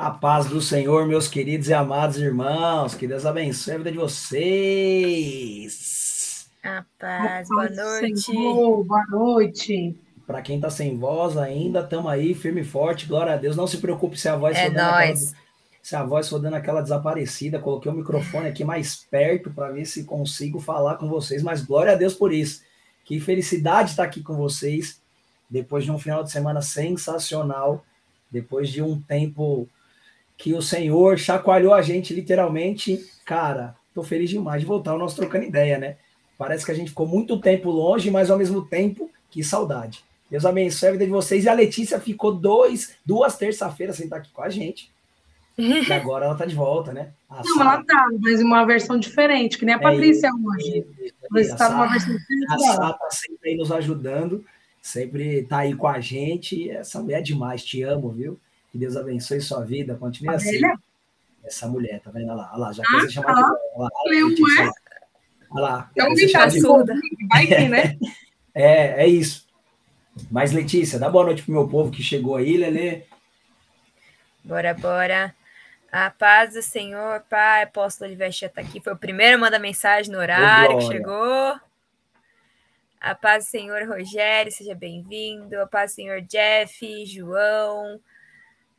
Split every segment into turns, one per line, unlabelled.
A paz do Senhor, meus queridos e amados irmãos, que Deus abençoe a vida de vocês.
A paz, boa noite.
Senhor, boa noite.
Para quem tá sem voz ainda, estamos aí, firme e forte, glória a Deus. Não se preocupe se a voz
É
for dando aquela, se a voz for dando aquela desaparecida. Coloquei o microfone aqui mais perto para ver se consigo falar com vocês, mas glória a Deus por isso. Que felicidade estar aqui com vocês depois de um final de semana sensacional, depois de um tempo que o Senhor chacoalhou a gente literalmente. Cara, tô feliz demais de voltar ao nosso trocando ideia, né? Parece que a gente ficou muito tempo longe, mas ao mesmo tempo, que saudade. Deus abençoe a vida de vocês. E a Letícia ficou dois, duas terça-feiras sem estar aqui com a gente. E agora ela tá de volta, né? A
Não, ela tá, mas uma versão diferente, que nem a Patrícia hoje. Mas tá numa versão diferente
a. Sá tá sempre aí nos ajudando, sempre tá aí com a gente. Essa mulher é demais, te amo, viu? Que Deus abençoe sua vida, continue
A
assim. Essa mulher, tá vendo? Olha lá, olha lá já
Ah,
quer ser chamada de
tá.
Olha lá.
É um
surda.
Vai que, né?
É, é isso. Mas, Letícia, dá boa noite pro meu povo que chegou aí, Lelê.
Bora, bora. A paz do Senhor, Pai, apóstolo Olivete já tá aqui. Foi o primeiro a mandar mensagem no horário que chegou. A paz do Senhor, Rogério, seja bem-vindo. A paz do Senhor, Jeff, João.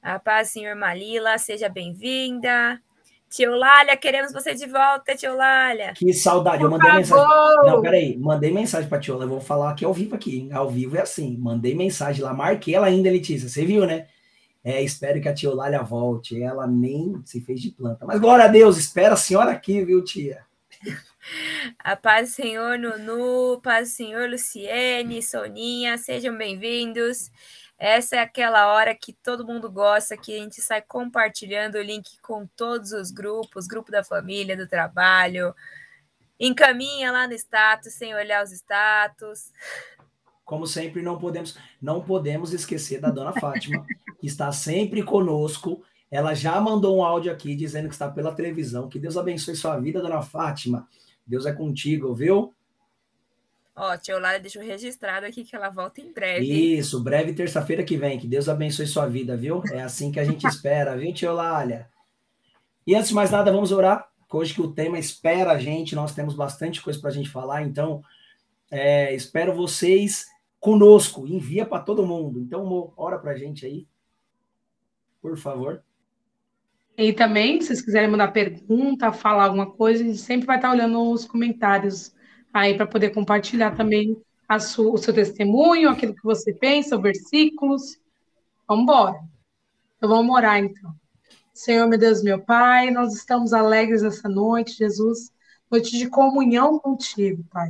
A paz Senhor, Malila, seja bem-vinda. Tio Lália, queremos você de volta, tio Lália.
Que saudade. Eu mandei mensagem. Não, peraí. Mandei mensagem pra Tiola. Eu vou falar aqui ao vivo aqui. hein? Ao vivo é assim. Mandei mensagem lá. Marquei ela ainda, Letícia. Você viu, né? É, espero que a tia Olália volte. Ela nem se fez de planta. Mas glória a Deus. Espera a senhora aqui, viu, tia?
A paz do Senhor, Nunu, paz do Senhor, Luciene, Soninha, sejam bem-vindos. Essa é aquela hora que todo mundo gosta, que a gente sai compartilhando o link com todos os grupos, grupo da família, do trabalho. Encaminha lá no status, sem olhar os status.
Como sempre, não podemos, não podemos esquecer da dona Fátima, que está sempre conosco. Ela já mandou um áudio aqui dizendo que está pela televisão. Que Deus abençoe sua vida, dona Fátima. Deus é contigo, viu?
Ó, tia Olália deixou registrado aqui que ela volta em breve.
Isso, breve terça-feira que vem. Que Deus abençoe sua vida, viu? É assim que a gente espera, viu, tia Eulália? E antes de mais nada, vamos orar. Hoje que o tema espera a gente, nós temos bastante coisa para a gente falar, então é, espero vocês conosco. Envia para todo mundo. Então, Mo, ora para a gente aí, por favor.
E também, se vocês quiserem mandar pergunta, falar alguma coisa, a gente sempre vai estar olhando os comentários aí para poder compartilhar também a sua- o seu testemunho, aquilo que você pensa, os versículos. Vamos embora. Então vamos orar então. Senhor, meu Deus, meu Pai, nós estamos alegres essa noite, Jesus, noite de comunhão contigo, Pai.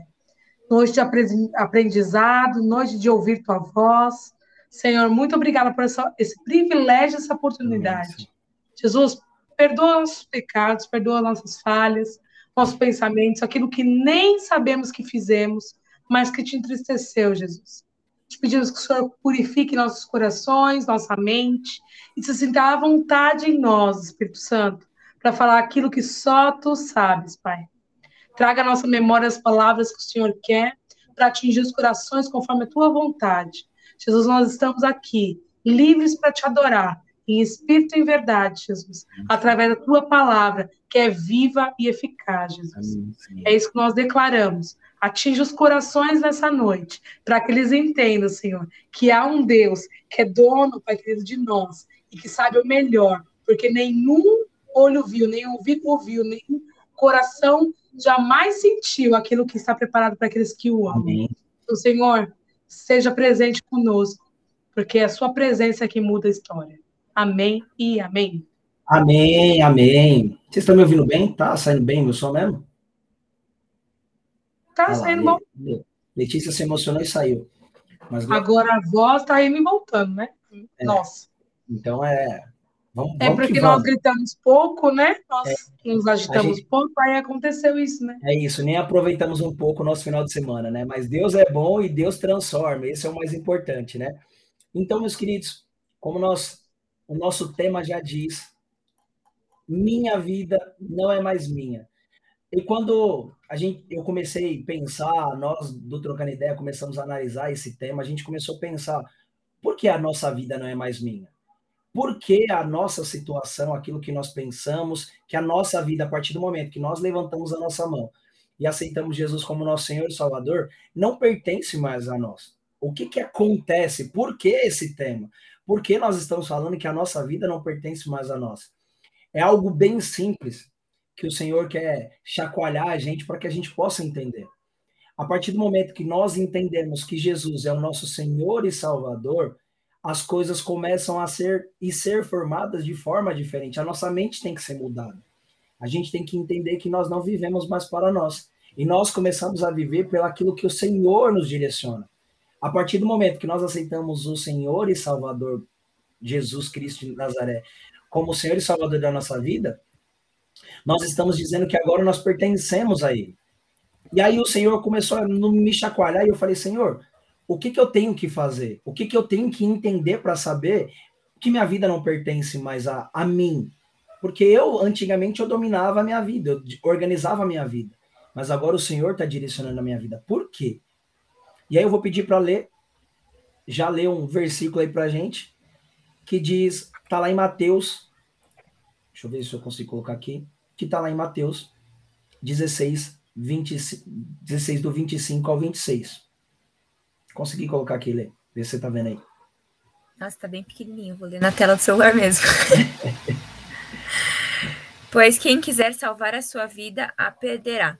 Noite de apre- aprendizado, noite de ouvir tua voz. Senhor, muito obrigada por essa- esse privilégio, essa oportunidade. Jesus, perdoa nossos pecados, perdoa nossas falhas, nossos pensamentos, aquilo que nem sabemos que fizemos, mas que te entristeceu, Jesus. Te pedimos que o Senhor purifique nossos corações, nossa mente, e se sinta à vontade em nós, Espírito Santo, para falar aquilo que só tu sabes, Pai. Traga à nossa memória as palavras que o Senhor quer para atingir os corações conforme a tua vontade. Jesus, nós estamos aqui, livres para te adorar, em espírito e em verdade, Jesus, através da tua palavra, que é viva e eficaz, Jesus.
Amém.
É isso que nós declaramos. Atinge os corações nessa noite, para que eles entendam, Senhor, que há um Deus que é dono, Pai querido, de nós e que sabe o melhor, porque nenhum olho viu, nem ouvido ouviu, nenhum coração jamais sentiu aquilo que está preparado para aqueles que o amam.
Amém.
Então, Senhor, seja presente conosco, porque é a sua presença que muda a história. Amém e amém.
Amém, amém. Vocês estão me ouvindo bem? Tá saindo bem meu som mesmo?
Tá
lá,
saindo bom.
Le- Letícia se emocionou e saiu. Mas
Agora a voz tá aí me voltando, né?
É.
Nossa.
então é. Vamos,
É
vamos que
porque nós
vamos.
gritamos pouco, né? Nós nos agitamos
gente-
pouco, aí aconteceu isso, né?
É isso, nem aproveitamos um pouco o nosso final de semana, né? Mas Deus é bom e Deus transforma, esse é o mais importante, né? Então, meus queridos, como nós, o nosso tema já diz, minha vida não é mais minha. E quando a gente, eu comecei a pensar, nós do Trocando Ideia começamos a analisar esse tema, a gente começou a pensar, por que a nossa vida não é mais minha? por que a nossa situação, aquilo que nós pensamos, que a nossa vida, a partir do momento que nós levantamos a nossa mão e aceitamos Jesus como nosso Senhor e Salvador, não pertence mais a nós. O que, que acontece? Por que esse tema? Por que nós estamos falando que a nossa vida não pertence mais a nós? É algo bem simples que o Senhor quer chacoalhar a gente para que a gente possa entender. A partir do momento que nós entendemos que Jesus é o nosso Senhor e Salvador, as coisas começam a ser e ser formadas de forma diferente. A nossa mente tem que ser mudada. A gente tem que entender que nós não vivemos mais para nós. E nós começamos a viver pelo aquilo que o Senhor nos direciona. A partir do momento que nós aceitamos o Senhor e Salvador Jesus Cristo de Nazaré como Senhor e Salvador da nossa vida, nós estamos dizendo que agora nós pertencemos a Ele. E aí o Senhor começou a me chacoalhar e eu falei, Senhor, o que, que eu tenho que fazer? O que, que eu tenho que entender para saber que minha vida não pertence mais a, a mim? Porque eu, antigamente, eu dominava a minha vida, eu organizava a minha vida. Mas agora o Senhor está direcionando a minha vida. Por quê? E aí eu vou pedir para ler, já ler um versículo aí para gente, que diz, tá lá em Mateus, deixa eu ver se eu consigo colocar aqui, que tá lá em Mateus 16, 20, 16 do 25 ao 26. Consegui colocar aqui, Lê. Vê se você tá vendo aí.
Nossa, tá bem pequenininho. Vou ler na tela do celular mesmo. pois quem quiser salvar a sua vida, a perderá.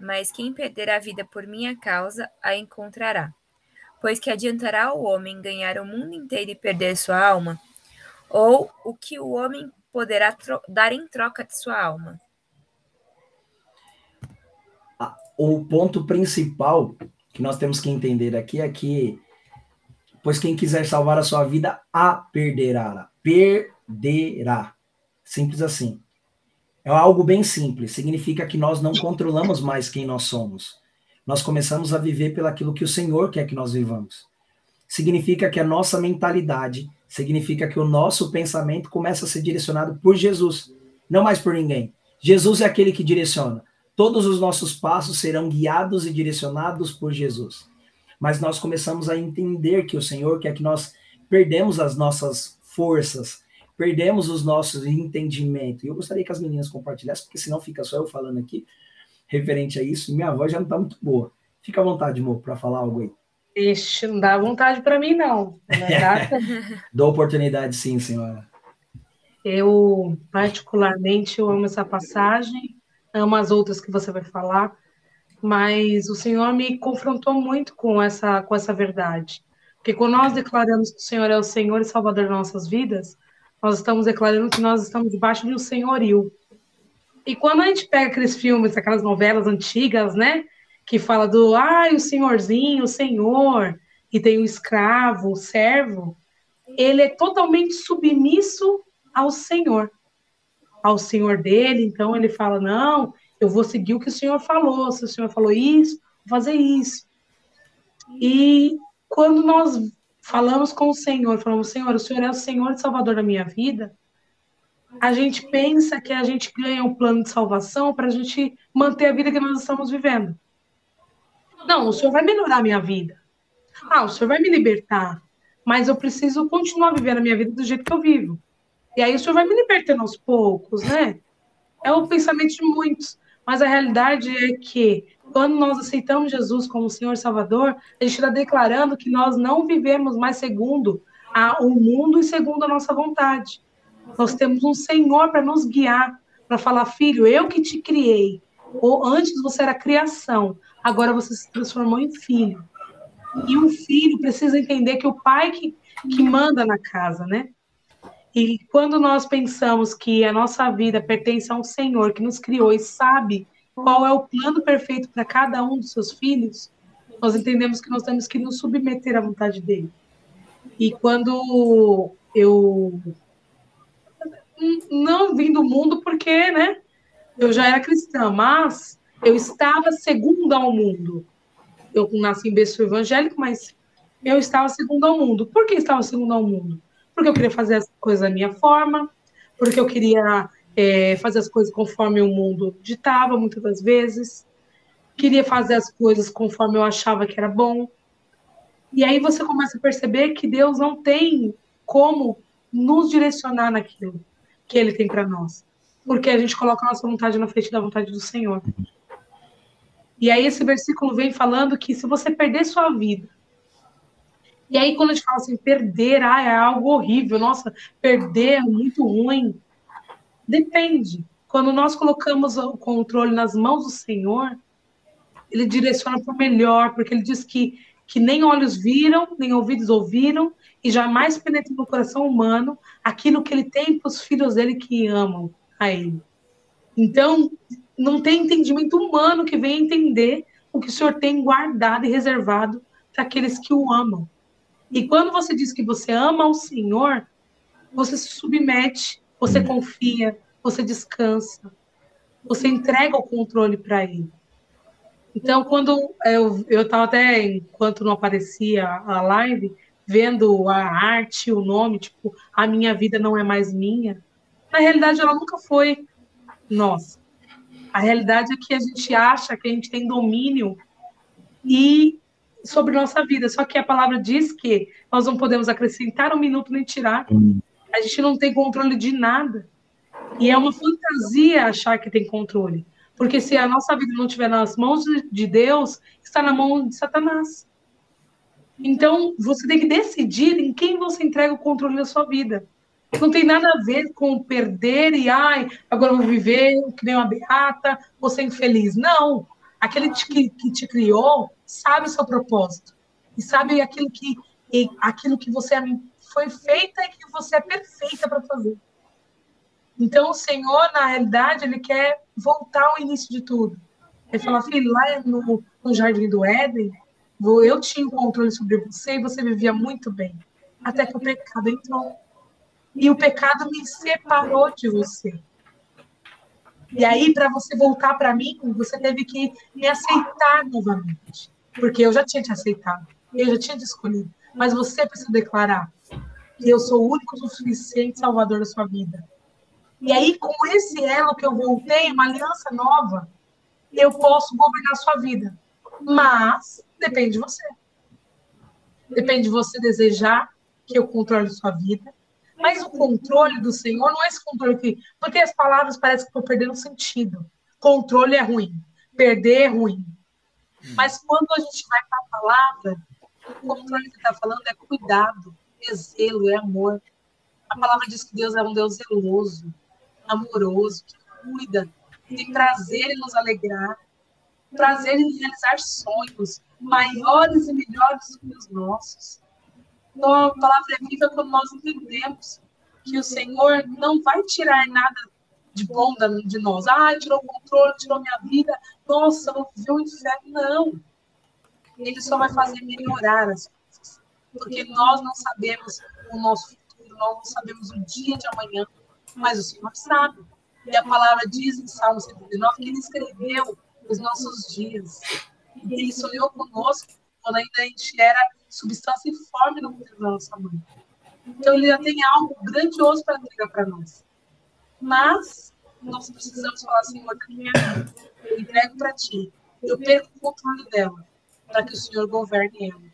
Mas quem perder a vida por minha causa, a encontrará. Pois que adiantará o homem ganhar o mundo inteiro e perder sua alma? Ou o que o homem poderá dar em troca de sua alma?
O ponto principal que nós temos que entender aqui é que, pois quem quiser salvar a sua vida, a perderá. Perderá. Simples assim. É algo bem simples. Significa que nós não controlamos mais quem nós somos. Nós começamos a viver pelaquilo que o Senhor quer que nós vivamos. Significa que a nossa mentalidade, significa que o nosso pensamento começa a ser direcionado por Jesus, não mais por ninguém. Jesus é aquele que direciona. Todos os nossos passos serão guiados e direcionados por Jesus. Mas nós começamos a entender que o Senhor quer que nós perdemos as nossas forças, perdemos os nossos entendimentos. E eu gostaria que as meninas compartilhassem, porque senão fica só eu falando aqui referente a isso. E minha voz já não está muito boa. Fica à vontade, amor, para falar algo aí.
Ixi, não dá vontade para mim, não.
Dou oportunidade, sim, senhora.
Eu, particularmente, eu amo essa passagem amo as outras que você vai falar, mas o Senhor me confrontou muito com essa, com essa verdade. Porque quando nós declaramos que o Senhor é o Senhor e Salvador das nossas vidas, nós estamos declarando que nós estamos debaixo de um senhorio. E quando a gente pega aqueles filmes, aquelas novelas antigas, né? Que fala do, ai, ah, o senhorzinho, o senhor, e tem o escravo, o servo, ele é totalmente submisso ao Senhor ao senhor dele, então ele fala: não, eu vou seguir o que o senhor falou, se o senhor falou isso, vou fazer isso. E quando nós falamos com o Senhor, falamos, Senhor, o Senhor é o Senhor e Salvador da minha vida, a gente pensa que a gente ganha um plano de salvação para a gente manter a vida que nós estamos vivendo. Não, o Senhor vai melhorar a minha vida. Ah, o Senhor vai me libertar. Mas eu preciso continuar vivendo a minha vida do jeito que eu vivo. E aí o senhor vai me libertando aos poucos, né? É o pensamento de muitos. Mas a realidade é que quando nós aceitamos Jesus como Senhor Salvador, a gente está declarando que nós não vivemos mais segundo a, o mundo e segundo a nossa vontade. Nós temos um Senhor para nos guiar, para falar, filho, eu que te criei. Ou antes você era criação, agora você se transformou em filho. E um filho precisa entender que o pai que, que manda na casa, né? E quando nós pensamos que a nossa vida pertence a um Senhor que nos criou e sabe qual é o plano perfeito para cada um dos seus filhos, nós entendemos que nós temos que nos submeter à vontade dele. E quando eu não vim do mundo porque, né, eu já era cristã, mas eu estava segunda ao mundo. Eu nasci em berço evangélico, mas eu estava segundo ao mundo. Por que estava segundo ao mundo? porque eu queria fazer as coisas da minha forma, porque eu queria é, fazer as coisas conforme o mundo ditava, muitas das vezes, queria fazer as coisas conforme eu achava que era bom. E aí você começa a perceber que Deus não tem como nos direcionar naquilo que Ele tem para nós. Porque a gente coloca a nossa vontade na frente da vontade do Senhor. E aí esse versículo vem falando que se você perder sua vida, e aí quando a gente fala assim, perder, ah, é algo horrível, nossa, perder é muito ruim. Depende. Quando nós colocamos o controle nas mãos do Senhor, ele direciona para o melhor, porque ele diz que, que nem olhos viram, nem ouvidos ouviram, e jamais penetra no coração humano aquilo que ele tem para os filhos dele que amam a ele. Então, não tem entendimento humano que venha entender o que o Senhor tem guardado e reservado para aqueles que o amam. E quando você diz que você ama o Senhor, você se submete, você confia, você descansa, você entrega o controle para Ele. Então, quando eu estava até, enquanto não aparecia a live, vendo a arte, o nome, tipo, a minha vida não é mais minha, na realidade ela nunca foi nossa. A realidade é que a gente acha que a gente tem domínio e sobre nossa vida. Só que a palavra diz que nós não podemos acrescentar um minuto nem tirar. A gente não tem controle de nada. E é uma fantasia achar que tem controle. Porque se a nossa vida não estiver nas mãos de Deus, está na mão de Satanás. Então, você tem que decidir em quem você entrega o controle da sua vida. Não tem nada a ver com perder e, ai, agora eu vou viver que nem uma beata, vou ser infeliz. Não. Aquele que, que te criou sabe o seu propósito. E sabe aquilo que, aquilo que você foi feita e que você é perfeita para fazer. Então, o Senhor, na realidade, ele quer voltar ao início de tudo. Ele fala, filho, lá no, no Jardim do Éden, eu tinha o controle sobre você e você vivia muito bem. Até que o pecado entrou. E o pecado me separou de você. E aí, para você voltar para mim, você teve que me aceitar novamente. Porque eu já tinha te aceitado. Eu já tinha te escolhido. Mas você precisa declarar que eu sou o único suficiente salvador da sua vida. E aí, com esse elo que eu voltei, uma aliança nova, eu posso governar a sua vida. Mas depende de você. Depende de você desejar que eu controle sua vida. Mas o controle do Senhor não é esse controle que. Porque as palavras parecem que estão perdendo sentido. Controle é ruim. Perder é ruim. Mas quando a gente vai para a palavra, o controle que está falando é cuidado, é zelo, é amor. A palavra diz que Deus é um Deus zeloso amoroso, que cuida, que tem prazer em nos alegrar, prazer em realizar sonhos maiores e melhores do que os nossos. Então, a palavra é viva quando nós entendemos que o Senhor não vai tirar nada de bom de nós. Ah, tirou o controle, tirou minha vida. Nossa, eu vi o inferno. Não. Ele só vai fazer melhorar as coisas. Porque nós não sabemos o nosso futuro, nós não sabemos o dia de amanhã mas o Senhor sabe. E a palavra diz em Salmo 119 que ele escreveu os nossos dias. E ele sonhou conosco quando ainda a gente era substância informe no útero da nossa mãe. Então ele já tem algo grandioso para entregar para nós. Mas nós precisamos falar, Senhor, da minha vida, eu entrego para ti. Eu perco o controle dela, para que o Senhor governe ela.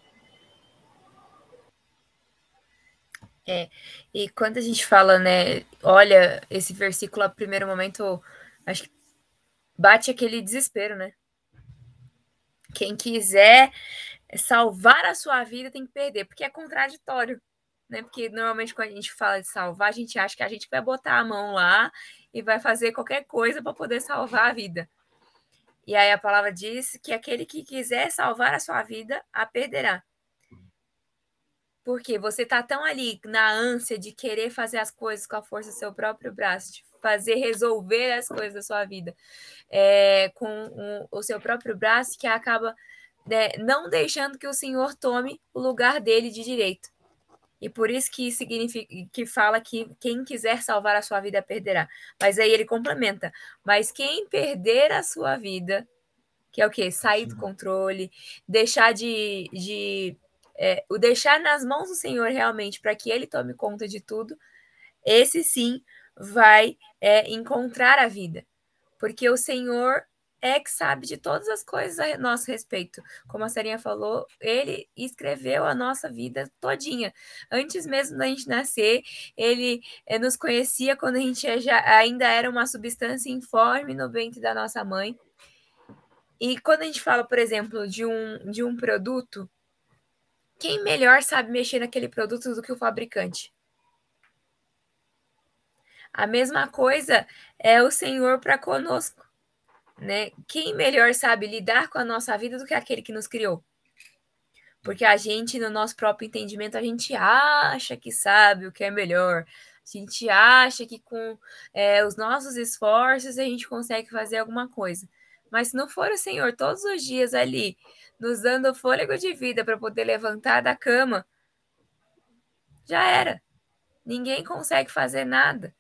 É, e quando a gente fala, né, olha, esse versículo a primeiro momento, acho que bate aquele desespero, né? Quem quiser salvar a sua vida tem que perder, porque é contraditório, né? Porque normalmente quando a gente fala de salvar, a gente acha que a gente vai botar a mão lá e vai fazer qualquer coisa para poder salvar a vida. E aí a palavra diz que aquele que quiser salvar a sua vida, a perderá. Porque você tá tão ali na ânsia de querer fazer as coisas com a força do seu próprio braço, de fazer resolver as coisas da sua vida é, com um, o seu próprio braço, que acaba né, não deixando que o Senhor tome o lugar dele de direito. E por isso que significa que fala que quem quiser salvar a sua vida perderá. Mas aí ele complementa: mas quem perder a sua vida, que é o quê? Sair do controle, deixar de, de é, o deixar nas mãos do Senhor realmente para que Ele tome conta de tudo, esse sim vai é, encontrar a vida, porque o Senhor é que sabe de todas as coisas a nosso respeito. Como a Sarinha falou, ele escreveu a nossa vida todinha. Antes mesmo da gente nascer, ele eh, nos conhecia quando a gente já, ainda era uma substância informe no ventre da nossa mãe. E quando a gente fala, por exemplo, de um, de um produto, quem melhor sabe mexer naquele produto do que o fabricante? A mesma coisa é o Senhor para conosco né? Quem melhor sabe lidar com a nossa vida do que aquele que nos criou? Porque a gente, no nosso próprio entendimento, a gente acha que sabe o que é melhor. A gente acha que com é, os nossos esforços a gente consegue fazer alguma coisa. Mas se não for o Senhor todos os dias ali, nos dando fôlego de vida para poder levantar da cama, já era. Ninguém consegue fazer nada.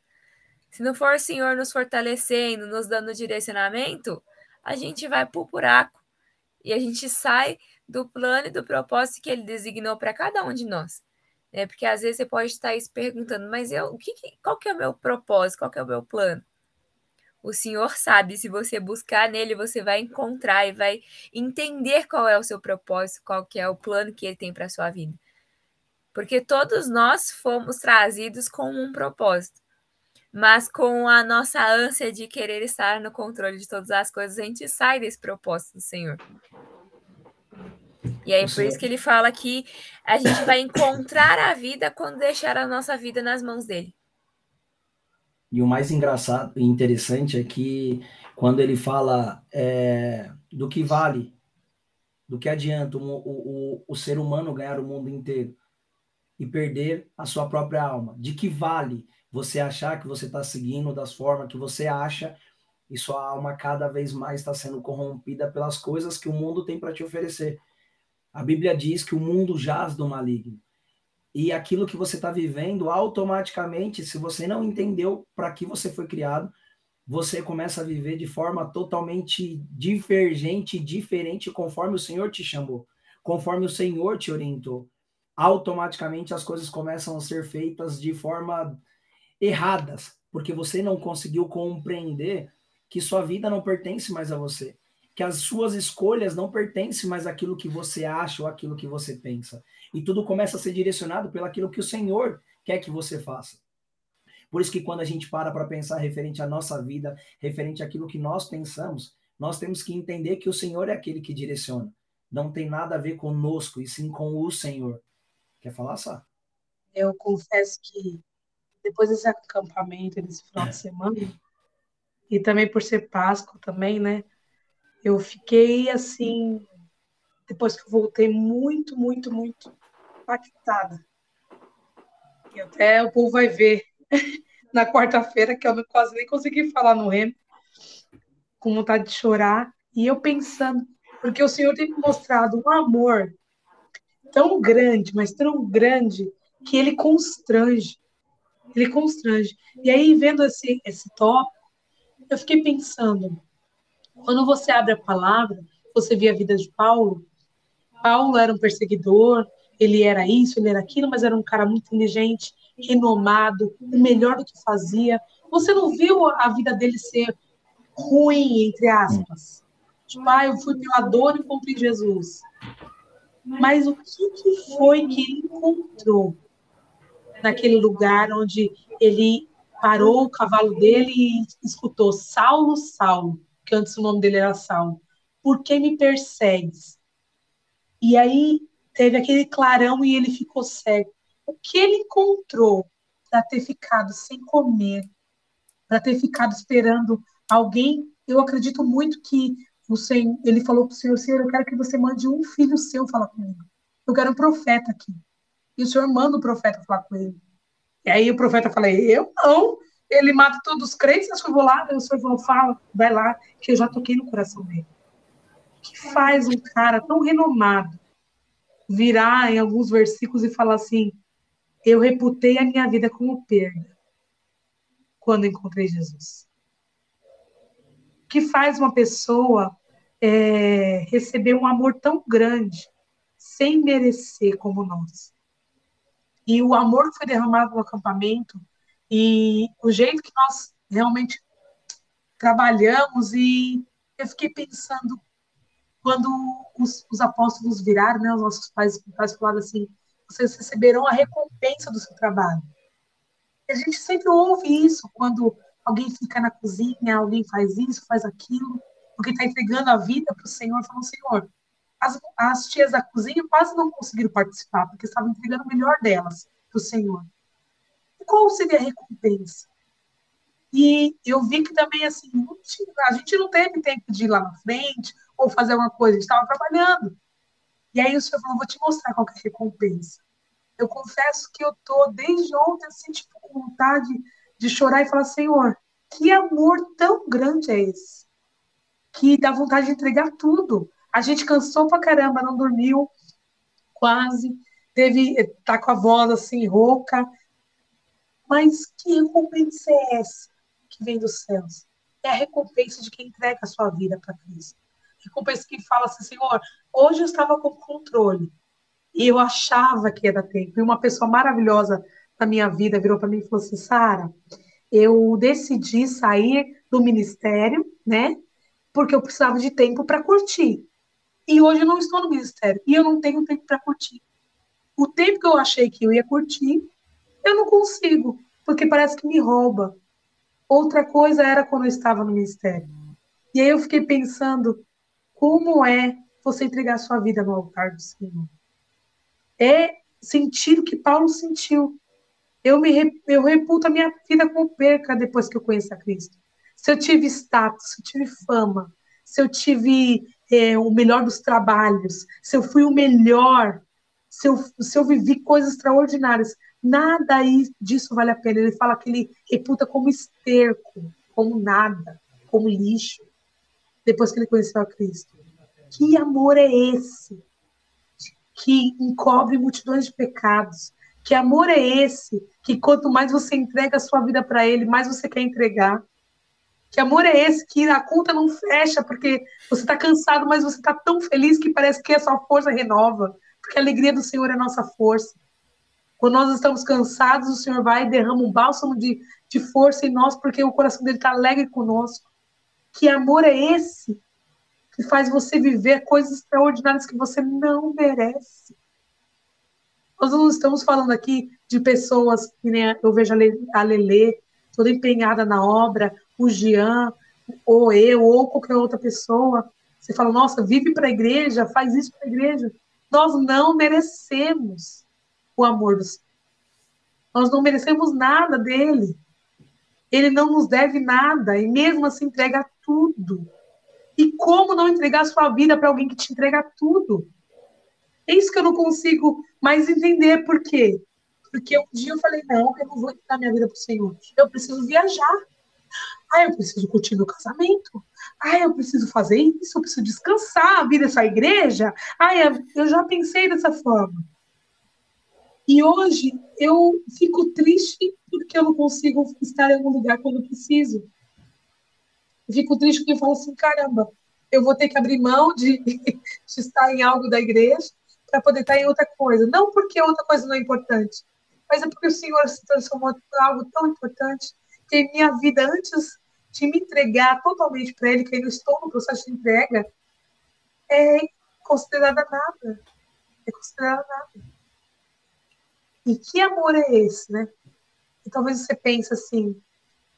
Se não for o Senhor nos fortalecendo, nos dando direcionamento, a gente vai para o buraco e a gente sai do plano e do propósito que ele designou para cada um de nós. Né? Porque às vezes você pode estar se perguntando, mas eu, o que, qual que é o meu propósito, qual que é o meu plano? O Senhor sabe, se você buscar nele, você vai encontrar e vai entender qual é o seu propósito, qual que é o plano que ele tem para sua vida. Porque todos nós fomos trazidos com um propósito mas com a nossa ânsia de querer estar no controle de todas as coisas, a gente sai desse propósito do Senhor. E aí, por isso que ele fala que a gente vai encontrar a vida quando deixar a nossa vida nas mãos dele.
E o mais engraçado e interessante é que quando ele fala é, do que vale, do que adianta o, o, o ser humano ganhar o mundo inteiro e perder a sua própria alma, de que vale você achar que você está seguindo das formas que você acha e sua alma cada vez mais está sendo corrompida pelas coisas que o mundo tem para te oferecer. A Bíblia diz que o mundo jaz do maligno. E aquilo que você está vivendo, automaticamente, se você não entendeu para que você foi criado, você começa a viver de forma totalmente divergente, diferente, conforme o Senhor te chamou, conforme o Senhor te orientou. Automaticamente as coisas começam a ser feitas de forma erradas, porque você não conseguiu compreender que sua vida não pertence mais a você, que as suas escolhas não pertencem mais àquilo que você acha ou àquilo que você pensa. E tudo começa a ser direcionado pelaquilo que o Senhor quer que você faça. Por isso que quando a gente para para pensar referente à nossa vida, referente àquilo que nós pensamos, nós temos que entender que o Senhor é aquele que direciona. Não tem nada a ver conosco, e sim com o Senhor. Quer falar, Sá?
Eu confesso que depois desse acampamento, desse final de semana, e também por ser Páscoa também, né? Eu fiquei assim, depois que eu voltei, muito, muito, muito impactada. E até o povo vai ver na quarta-feira, que eu quase nem consegui falar no remo, com vontade de chorar. E eu pensando, porque o Senhor tem me mostrado um amor tão grande, mas tão grande, que ele constrange ele constrange. E aí, vendo esse, esse tópico, eu fiquei pensando, quando você abre a palavra, você vê a vida de Paulo, Paulo era um perseguidor, ele era isso, ele era aquilo, mas era um cara muito inteligente, renomado, o melhor do que fazia. Você não viu a vida dele ser ruim, entre aspas? Tipo, ah, eu fui pela e encontrei Jesus. Mas o que, que foi que ele encontrou? naquele lugar onde ele parou o cavalo dele e escutou Saulo, Saulo, que antes o nome dele era Saulo, por que me persegues? E aí teve aquele clarão e ele ficou cego. O que ele encontrou para ter ficado sem comer, para ter ficado esperando alguém? Eu acredito muito que o Senhor, ele falou para o Senhor, Senhor, eu quero que você mande um filho seu falar comigo. Eu quero um profeta aqui. E o Senhor manda o profeta falar com ele. E aí o profeta fala, eu não. Ele mata todos os crentes, acho que eu vou lá. O Senhor fala, vai lá, que eu já toquei no coração dele. O que faz um cara tão renomado virar em alguns versículos e falar assim, eu reputei a minha vida como perda quando encontrei Jesus? O que faz uma pessoa é, receber um amor tão grande sem merecer como nós? E o amor que foi derramado no acampamento e o jeito que nós realmente trabalhamos e eu fiquei pensando quando os, os apóstolos viraram, né, os nossos pais, pais falaram assim, vocês receberão a recompensa do seu trabalho. E a gente sempre ouve isso quando alguém fica na cozinha, alguém faz isso, faz aquilo, porque está entregando a vida para o Senhor, falando, Senhor, as, as tias da cozinha quase não conseguiram participar, porque estavam entregando o melhor delas para o Senhor. Qual seria a recompensa? E eu vi que também, assim, a gente não teve tempo de ir lá na frente ou fazer alguma coisa, a gente estava trabalhando. E aí o senhor falou, vou te mostrar qual é a recompensa. Eu confesso que eu tô desde ontem, assim, tipo, com vontade de chorar e falar, Senhor, que amor tão grande é esse? Que dá vontade de entregar tudo. A gente cansou pra caramba, não dormiu quase, teve, tá com a voz assim, rouca. Mas que recompensa é essa que vem dos céus? É a recompensa de quem entrega a sua vida para Cristo. Recompensa que fala assim, Senhor, hoje eu estava com controle e eu achava que dar tempo. E uma pessoa maravilhosa da minha vida virou para mim e falou assim, Sara, eu decidi sair do ministério, né? Porque eu precisava de tempo para curtir. E hoje eu não estou no ministério e eu não tenho tempo para curtir. O tempo que eu achei que eu ia curtir, eu não consigo, porque parece que me rouba. Outra coisa era quando eu estava no ministério. E aí eu fiquei pensando como é você entregar sua vida no altar do Senhor. É sentir o que Paulo sentiu. Eu me eu reputo a minha vida com perca depois que eu conheço a Cristo. Se eu tive status, se eu tive fama, se eu tive é, o melhor dos trabalhos, se eu fui o melhor, se eu, se eu vivi coisas extraordinárias, nada disso vale a pena. Ele fala que ele reputa como esterco, como nada, como lixo, depois que ele conheceu a Cristo. Que amor é esse? Que encobre multidões de pecados. Que amor é esse? Que quanto mais você entrega a sua vida para Ele, mais você quer entregar. Que amor é esse que a conta não fecha porque você está cansado, mas você está tão feliz que parece que a sua força renova, porque a alegria do Senhor é a nossa força. Quando nós estamos cansados, o Senhor vai e derrama um bálsamo de, de força em nós, porque o coração dele está alegre conosco. Que amor é esse que faz você viver coisas extraordinárias que você não merece? Nós não estamos falando aqui de pessoas que nem eu vejo a Lelê, toda empenhada na obra, o Jean, ou eu, ou qualquer outra pessoa, você fala, nossa, vive para a igreja, faz isso para a igreja. Nós não merecemos o amor do Senhor. Nós não merecemos nada dele. Ele não nos deve nada, e mesmo assim entrega tudo. E como não entregar a sua vida para alguém que te entrega tudo? É isso que eu não consigo mais entender. Por quê? Porque um dia eu falei, não, eu não vou entregar minha vida para o Senhor. Eu preciso viajar. Ah, eu preciso curtir meu casamento. Ah, eu preciso fazer isso, eu preciso descansar, vir essa igreja. Ah, eu já pensei dessa forma. E hoje eu fico triste porque eu não consigo estar em algum lugar quando preciso. Fico triste porque eu falo assim, caramba, eu vou ter que abrir mão de, de estar em algo da igreja para poder estar em outra coisa. Não porque outra coisa não é importante, mas é porque o Senhor se transformou em algo tão importante que minha vida, antes de me entregar totalmente para Ele, que ainda estou no processo de entrega, é considerada nada. É considerada nada. E que amor é esse, né? E talvez você pense assim,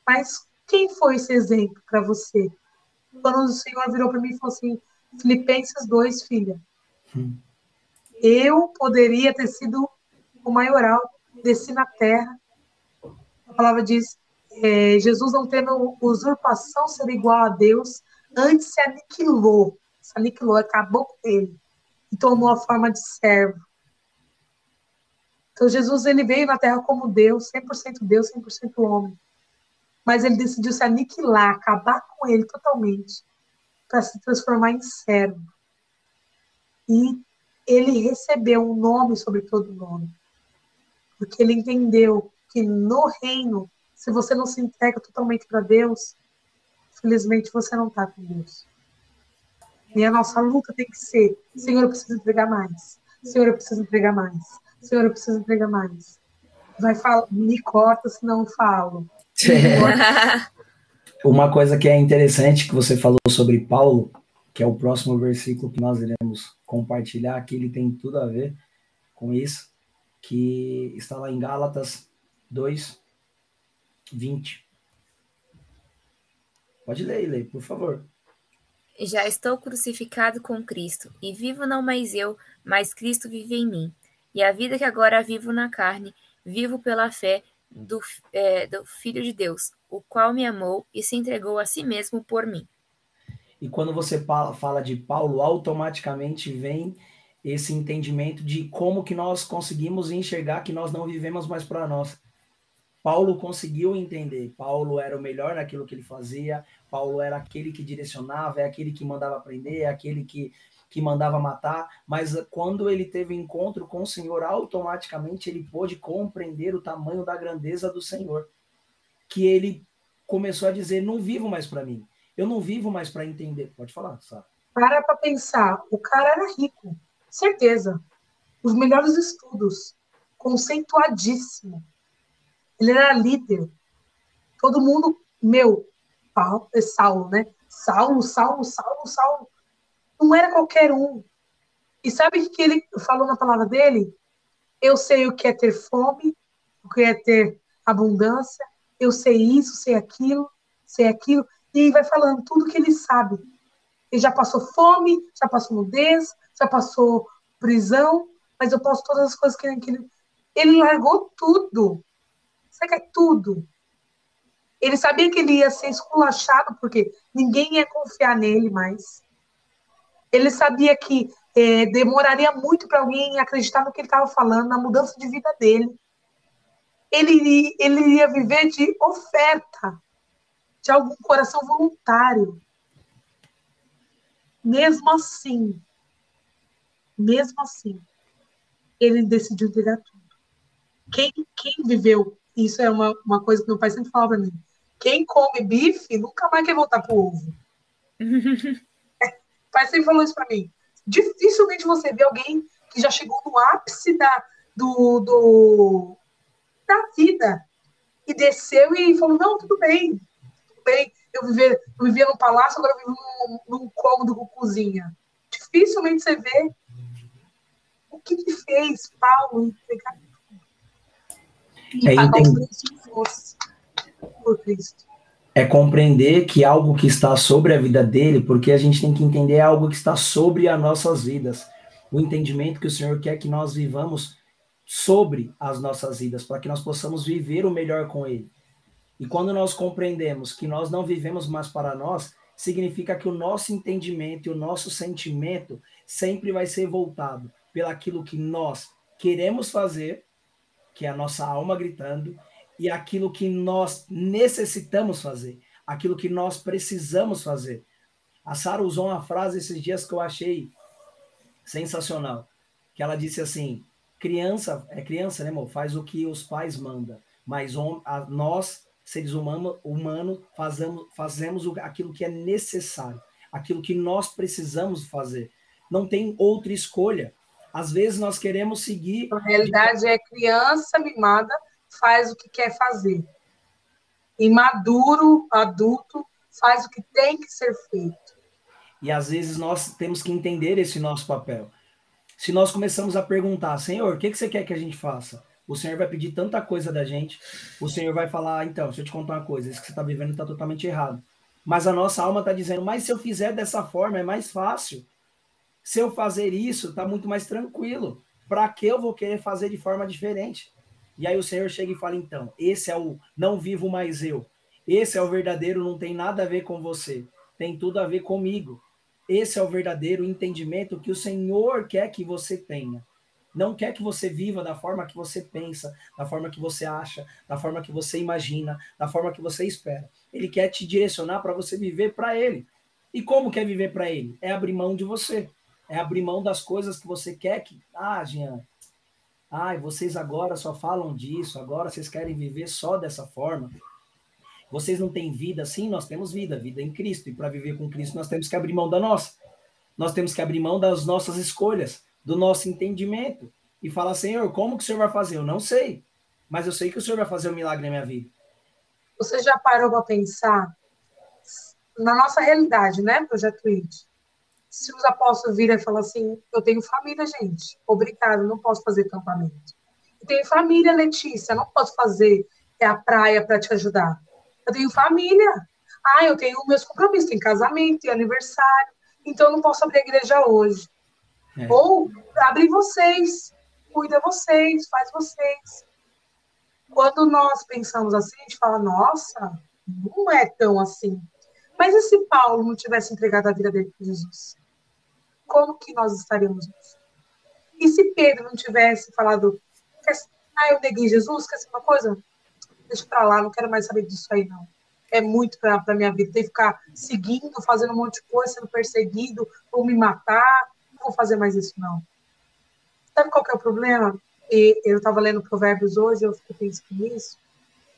mas quem foi esse exemplo para você? Quando o Senhor virou para mim e falou assim, Filipenses 2, filha, hum. eu poderia ter sido o maioral, desci na terra. A palavra diz, é, Jesus não tendo usurpação ser igual a Deus, antes se aniquilou, se aniquilou, acabou com ele, e tomou a forma de servo. Então Jesus ele veio na Terra como Deus, 100% Deus, 100% homem. Mas ele decidiu se aniquilar, acabar com ele totalmente, para se transformar em servo. E ele recebeu um nome sobre todo nome. Porque ele entendeu que no reino se você não se entrega totalmente para Deus, felizmente você não está com Deus. E a nossa luta tem que ser: Senhor, eu preciso entregar mais. Senhor, eu preciso entregar mais. Senhor, eu preciso entregar mais. Vai falar, me corta, senão eu falo.
uma coisa que é interessante que você falou sobre Paulo, que é o próximo versículo que nós iremos compartilhar, que ele tem tudo a ver com isso, que está lá em Gálatas 2, 20. Pode ler, ler, por favor.
Já estou crucificado com Cristo, e vivo não mais eu, mas Cristo vive em mim. E a vida que agora vivo na carne, vivo pela fé do, é, do Filho de Deus, o qual me amou e se entregou a si mesmo por mim.
E quando você fala de Paulo, automaticamente vem esse entendimento de como que nós conseguimos enxergar que nós não vivemos mais para nós. Paulo conseguiu entender. Paulo era o melhor naquilo que ele fazia. Paulo era aquele que direcionava, é aquele que mandava aprender, é aquele que, que mandava matar. Mas quando ele teve encontro com o Senhor, automaticamente ele pôde compreender o tamanho da grandeza do Senhor. Que ele começou a dizer: Não vivo mais para mim. Eu não vivo mais para entender. Pode falar, sabe?
Para para pensar. O cara era rico, certeza. Os melhores estudos, conceituadíssimo ele era líder. Todo mundo, meu, Paulo, é Saulo, né? Saulo, Saulo, Saulo, Saulo. Não era qualquer um. E sabe o que ele falou na palavra dele? Eu sei o que é ter fome, o que é ter abundância, eu sei isso, sei aquilo, sei aquilo. E vai falando tudo que ele sabe. Ele já passou fome, já passou nudez, já passou prisão, mas eu posso todas as coisas que ele. Ele largou tudo você quer tudo. Ele sabia que ele ia ser esculachado, porque ninguém ia confiar nele mais. Ele sabia que é, demoraria muito para alguém acreditar no que ele estava falando, na mudança de vida dele. Ele, ele ia viver de oferta, de algum coração voluntário. Mesmo assim, mesmo assim, ele decidiu entregar tudo. Quem, quem viveu isso é uma, uma coisa que meu pai sempre falava para mim. Quem come bife nunca mais quer voltar pro ovo. o pai sempre falou isso para mim. Dificilmente você vê alguém que já chegou no ápice da, do, do, da vida e desceu e falou: não, tudo bem, tudo bem. Eu vivia, eu vivia num palácio, agora eu vivo num, num cômodo com cozinha. Dificilmente você vê o que, que fez Paulo entregar
é, entender... é compreender que algo que está sobre a vida dele, porque a gente tem que entender algo que está sobre as nossas vidas. O entendimento que o Senhor quer que nós vivamos sobre as nossas vidas, para que nós possamos viver o melhor com Ele. E quando nós compreendemos que nós não vivemos mais para nós, significa que o nosso entendimento e o nosso sentimento sempre vai ser voltado pelaquilo que nós queremos fazer que é a nossa alma gritando, e aquilo que nós necessitamos fazer, aquilo que nós precisamos fazer. A Sara usou uma frase esses dias que eu achei sensacional, que ela disse assim: criança, é criança, né, amor? Faz o que os pais mandam, mas a, nós, seres humanos, humano, fazemos, fazemos aquilo que é necessário, aquilo que nós precisamos fazer. Não tem outra escolha. Às vezes nós queremos seguir.
Na realidade, é criança mimada faz o que quer fazer. Imaduro, adulto, faz o que tem que ser feito.
E às vezes nós temos que entender esse nosso papel. Se nós começamos a perguntar, Senhor, o que, que você quer que a gente faça? O Senhor vai pedir tanta coisa da gente. O Senhor vai falar, então, deixa eu te contar uma coisa, isso que você está vivendo está totalmente errado. Mas a nossa alma está dizendo, mas se eu fizer dessa forma é mais fácil. Se eu fazer isso, está muito mais tranquilo. Para que eu vou querer fazer de forma diferente? E aí o Senhor chega e fala: então, esse é o não vivo mais eu. Esse é o verdadeiro, não tem nada a ver com você. Tem tudo a ver comigo. Esse é o verdadeiro entendimento que o Senhor quer que você tenha. Não quer que você viva da forma que você pensa, da forma que você acha, da forma que você imagina, da forma que você espera. Ele quer te direcionar para você viver para Ele. E como quer viver para Ele? É abrir mão de você é abrir mão das coisas que você quer que. Ah, Jean, ai, vocês agora só falam disso, agora vocês querem viver só dessa forma. Vocês não têm vida, sim, nós temos vida, vida em Cristo. E para viver com Cristo, nós temos que abrir mão da nossa. Nós temos que abrir mão das nossas escolhas, do nosso entendimento. E falar, Senhor, como que o Senhor vai fazer? Eu não sei. Mas eu sei que o Senhor vai fazer um milagre na minha vida.
Você já parou para pensar na nossa realidade, né, Projeto IT, se os apóstolos virem e falar assim, eu tenho família, gente, obrigado, não posso fazer acampamento. Eu tenho família, Letícia, não posso fazer é a praia para te ajudar. Eu tenho família. Ah, eu tenho meus compromissos, tem casamento, tem aniversário, então eu não posso abrir a igreja hoje. É. Ou abre vocês, cuida vocês, faz vocês. Quando nós pensamos assim, a gente fala, nossa, não é tão assim. Mas e se Paulo não tivesse entregado a vida dele para Jesus? Como que nós estaríamos hoje? E se Pedro não tivesse falado, ah, eu neguei Jesus, quer ser uma coisa? Deixa para lá, não quero mais saber disso aí, não. É muito para a minha vida. Tem que ficar seguindo, fazendo um monte de coisa, sendo perseguido, ou me matar. Não vou fazer mais isso, não. Sabe qual é o problema? E eu estava lendo Provérbios hoje, eu fiquei pensando nisso.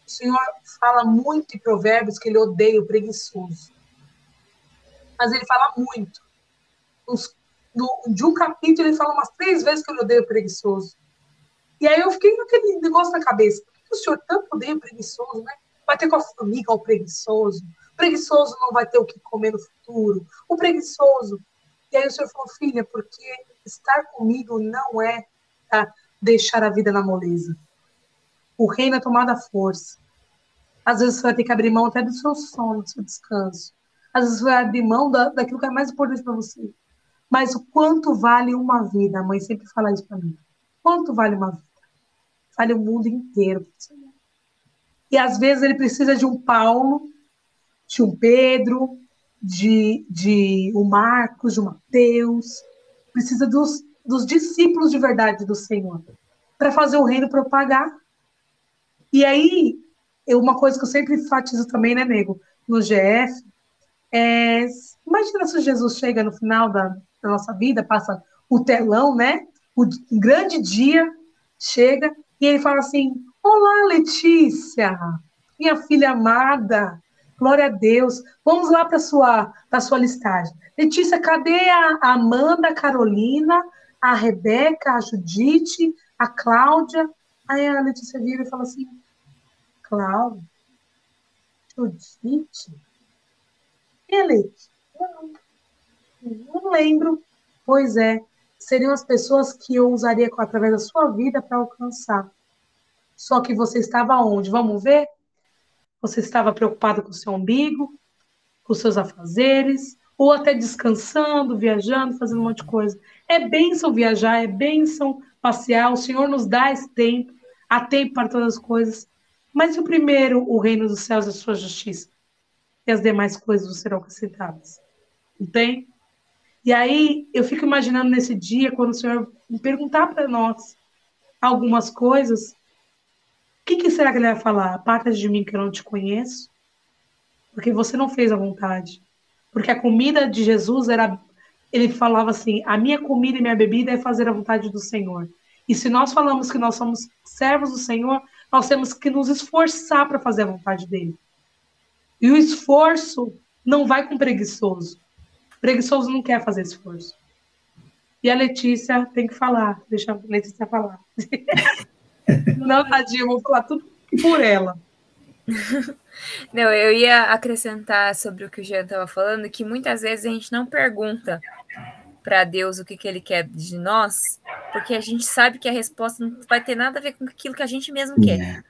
O Senhor fala muito em Provérbios que ele odeia o preguiçoso. Mas ele fala muito. Nos, no, de um capítulo, ele fala umas três vezes que ele odeia o preguiçoso. E aí eu fiquei com aquele negócio na cabeça. Por que o Senhor tanto odeia preguiçoso, né? Vai ter com a formiga o preguiçoso. O preguiçoso não vai ter o que comer no futuro. O preguiçoso. E aí o Senhor falou, filha, porque estar comigo não é tá, deixar a vida na moleza. O reino é tomada força. Às vezes você vai ter que abrir mão até do seu sono, do seu descanso. Às vezes você vai abrir mão da, daquilo que é mais importante para você. Mas o quanto vale uma vida? A mãe sempre fala isso para mim. Quanto vale uma vida? Vale o mundo inteiro. E às vezes ele precisa de um Paulo, de um Pedro, de, de um Marcos, de um Mateus, precisa dos, dos discípulos de verdade do Senhor para fazer o reino propagar. E aí, eu, uma coisa que eu sempre enfatizo também, né, nego, no GF, é, imagina se Jesus chega no final da, da nossa vida, passa o telão, né, o grande dia chega e ele fala assim: Olá, Letícia, minha filha amada, glória a Deus. Vamos lá para sua para sua listagem. Letícia, cadê a Amanda, a Carolina, a Rebeca, a Judite, a Cláudia? Aí a Letícia vira e fala assim: Cláudia, Judite? E? Não, não lembro. Pois é, seriam as pessoas que eu usaria através da sua vida para alcançar. Só que você estava onde? Vamos ver? Você estava preocupado com o seu umbigo, com seus afazeres, ou até descansando, viajando, fazendo um monte de coisa. É bênção viajar, é bênção passear, o Senhor nos dá esse tempo, há tempo para todas as coisas. Mas o primeiro, o reino dos céus e a sua justiça, e as demais coisas serão acrescentadas. Não tem? E aí eu fico imaginando nesse dia, quando o Senhor perguntar para nós algumas coisas, o que, que, será que ele vai falar? Aparta de mim que eu não te conheço, porque você não fez a vontade. Porque a comida de Jesus era. Ele falava assim: a minha comida e minha bebida é fazer a vontade do Senhor. E se nós falamos que nós somos servos do Senhor, nós temos que nos esforçar para fazer a vontade dele. E o esforço não vai com preguiçoso. Preguiçoso não quer fazer esforço. E a Letícia tem que falar, deixa a Letícia falar. não, tadinha, eu vou falar tudo por ela.
Não, eu ia acrescentar sobre o que o Jean estava falando, que muitas vezes a gente não pergunta para Deus o que, que ele quer de nós, porque a gente sabe que a resposta não vai ter nada a ver com aquilo que a gente mesmo quer. É.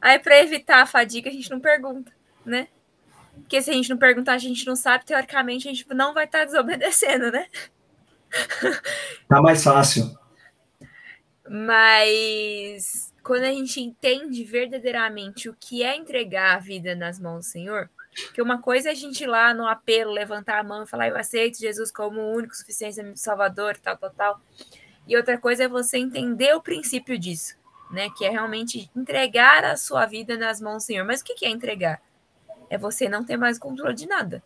Aí, para evitar a fadiga, a gente não pergunta, né? Porque se a gente não perguntar, a gente não sabe, teoricamente a gente não vai estar tá desobedecendo, né?
Tá mais fácil.
Mas quando a gente entende verdadeiramente o que é entregar a vida nas mãos do Senhor, que uma coisa é a gente ir lá no apelo, levantar a mão e falar, eu aceito Jesus como o único suficiente Salvador, tal, tal, tal. E outra coisa é você entender o princípio disso, né? Que é realmente entregar a sua vida nas mãos do Senhor. Mas o que é entregar? É você não ter mais controle de nada.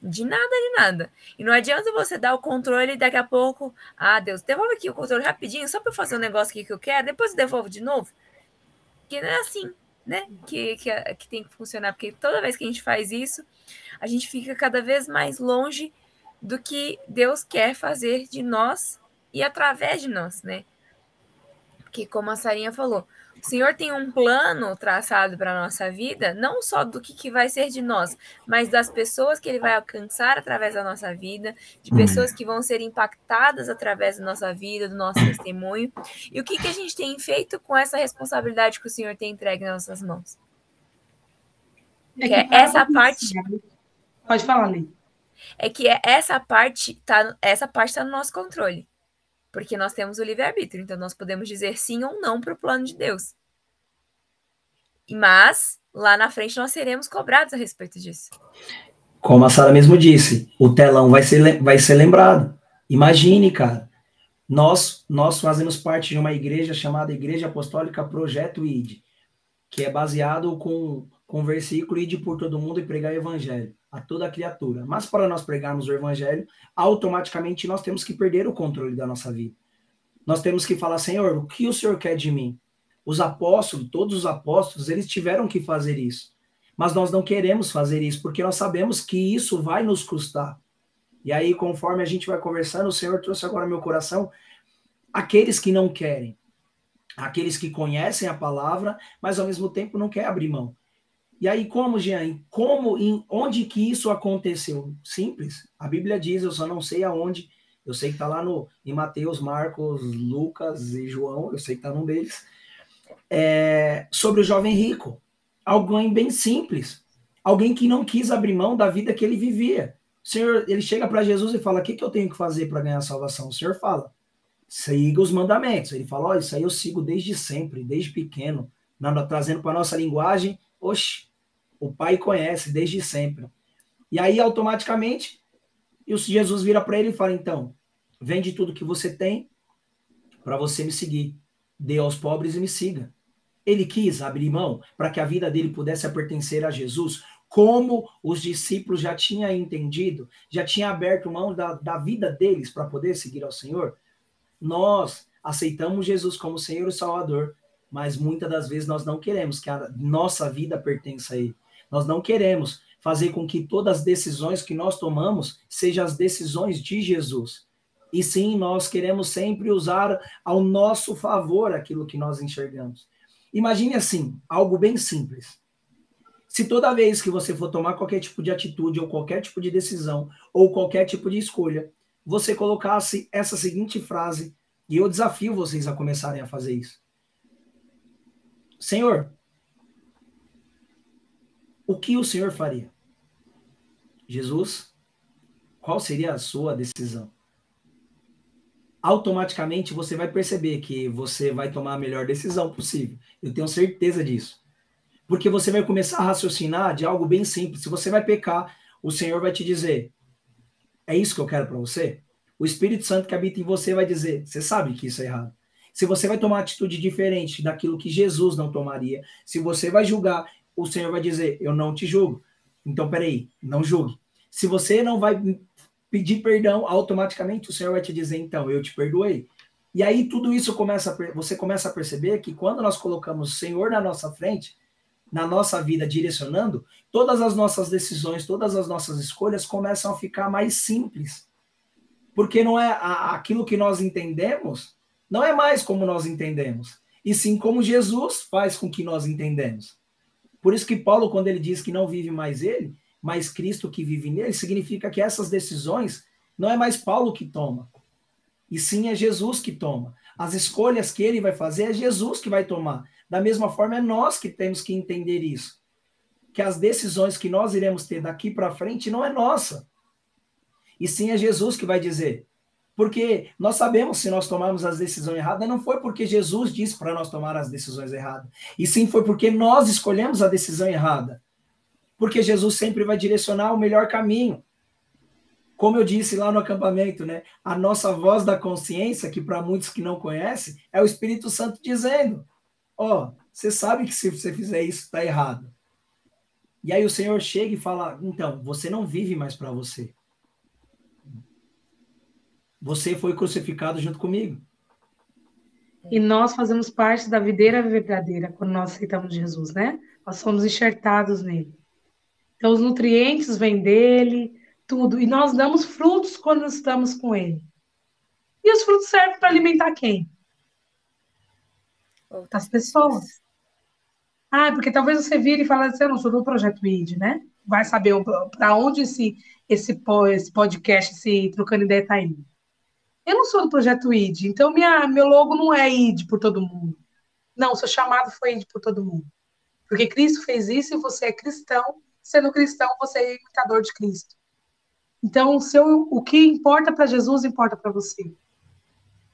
De nada, de nada. E não adianta você dar o controle e daqui a pouco, ah, Deus, devolve aqui o controle rapidinho, só para fazer um negócio aqui que eu quero, depois eu devolvo de novo. Que não é assim, né? Que, que, que tem que funcionar, porque toda vez que a gente faz isso, a gente fica cada vez mais longe do que Deus quer fazer de nós e através de nós, né? Porque, como a Sarinha falou, o Senhor tem um plano traçado para a nossa vida, não só do que, que vai ser de nós, mas das pessoas que Ele vai alcançar através da nossa vida, de pessoas que vão ser impactadas através da nossa vida, do nosso testemunho. E o que, que a gente tem feito com essa responsabilidade que o Senhor tem entregue nas nossas mãos? É que é essa parte.
Pode falar, Lê.
É que essa parte tá, essa parte está no nosso controle. Porque nós temos o livre-arbítrio, então nós podemos dizer sim ou não para o plano de Deus. Mas lá na frente nós seremos cobrados a respeito disso.
Como a Sara mesmo disse, o telão vai ser, vai ser lembrado. Imagine, cara. Nós, nós fazemos parte de uma igreja chamada Igreja Apostólica Projeto ID, que é baseado com, com o versículo Ide por todo mundo e pregar o evangelho a toda criatura. Mas para nós pregarmos o evangelho, automaticamente nós temos que perder o controle da nossa vida. Nós temos que falar, Senhor, o que o Senhor quer de mim? Os apóstolos, todos os apóstolos, eles tiveram que fazer isso. Mas nós não queremos fazer isso, porque nós sabemos que isso vai nos custar. E aí, conforme a gente vai conversando, o Senhor trouxe agora meu coração aqueles que não querem, aqueles que conhecem a palavra, mas ao mesmo tempo não querem abrir mão. E aí, como, Jean? Como, em, onde que isso aconteceu? Simples. A Bíblia diz, eu só não sei aonde. Eu sei que está lá no, em Mateus, Marcos, Lucas e João, eu sei que está num deles. É, sobre o jovem rico. Alguém bem simples. Alguém que não quis abrir mão da vida que ele vivia. O Senhor, ele chega para Jesus e fala: O que, que eu tenho que fazer para ganhar a salvação? O Senhor fala: Siga os mandamentos. Ele fala: Olha, isso aí eu sigo desde sempre, desde pequeno. trazendo para nossa linguagem, oxe, o pai conhece desde sempre. E aí, automaticamente, Jesus vira para ele e fala: então, vende tudo que você tem para você me seguir. Dê aos pobres e me siga. Ele quis abrir mão para que a vida dele pudesse pertencer a Jesus, como os discípulos já tinham entendido, já tinham aberto mão da, da vida deles para poder seguir ao Senhor. Nós aceitamos Jesus como Senhor e Salvador, mas muitas das vezes nós não queremos que a nossa vida pertença a Ele. Nós não queremos fazer com que todas as decisões que nós tomamos sejam as decisões de Jesus. E sim, nós queremos sempre usar ao nosso favor aquilo que nós enxergamos. Imagine assim, algo bem simples. Se toda vez que você for tomar qualquer tipo de atitude, ou qualquer tipo de decisão, ou qualquer tipo de escolha, você colocasse essa seguinte frase, e eu desafio vocês a começarem a fazer isso. Senhor, o que o Senhor faria? Jesus, qual seria a sua decisão? Automaticamente você vai perceber que você vai tomar a melhor decisão possível. Eu tenho certeza disso. Porque você vai começar a raciocinar de algo bem simples. Se você vai pecar, o Senhor vai te dizer: É isso que eu quero para você? O Espírito Santo que habita em você vai dizer: Você sabe que isso é errado. Se você vai tomar atitude diferente daquilo que Jesus não tomaria, se você vai julgar o Senhor vai dizer: Eu não te julgo. Então, peraí, não julgue. Se você não vai pedir perdão, automaticamente o Senhor vai te dizer: Então, eu te perdoei. E aí tudo isso começa, você começa a perceber que quando nós colocamos o Senhor na nossa frente, na nossa vida direcionando, todas as nossas decisões, todas as nossas escolhas começam a ficar mais simples. Porque não é aquilo que nós entendemos, não é mais como nós entendemos, e sim como Jesus faz com que nós entendemos. Por isso que Paulo, quando ele diz que não vive mais ele, mas Cristo que vive nele, significa que essas decisões não é mais Paulo que toma, e sim é Jesus que toma. As escolhas que ele vai fazer é Jesus que vai tomar. Da mesma forma, é nós que temos que entender isso. Que as decisões que nós iremos ter daqui para frente não é nossa. E sim é Jesus que vai dizer: porque nós sabemos se nós tomarmos as decisões erradas, não foi porque Jesus disse para nós tomar as decisões erradas, e sim foi porque nós escolhemos a decisão errada. Porque Jesus sempre vai direcionar o melhor caminho. Como eu disse lá no acampamento, né? A nossa voz da consciência, que para muitos que não conhecem, é o Espírito Santo dizendo: Ó, oh, você sabe que se você fizer isso, está errado. E aí o Senhor chega e fala: Então, você não vive mais para você você foi crucificado junto comigo.
E nós fazemos parte da videira verdadeira quando nós aceitamos Jesus, né? Nós somos enxertados nele. Então, os nutrientes vêm dele, tudo. E nós damos frutos quando estamos com ele. E os frutos servem para alimentar quem? Outras as pessoas. Ah, porque talvez você vire e fale assim, eu não sou do Projeto ID, né? Vai saber para onde esse, esse, esse podcast, esse Trocando Ideia está indo. Eu não sou do Projeto ID, então minha, meu logo não é ID por todo mundo. Não, seu chamado foi ID por todo mundo. Porque Cristo fez isso e você é cristão. Sendo cristão, você é imitador de Cristo. Então, o, seu, o que importa para Jesus importa para você.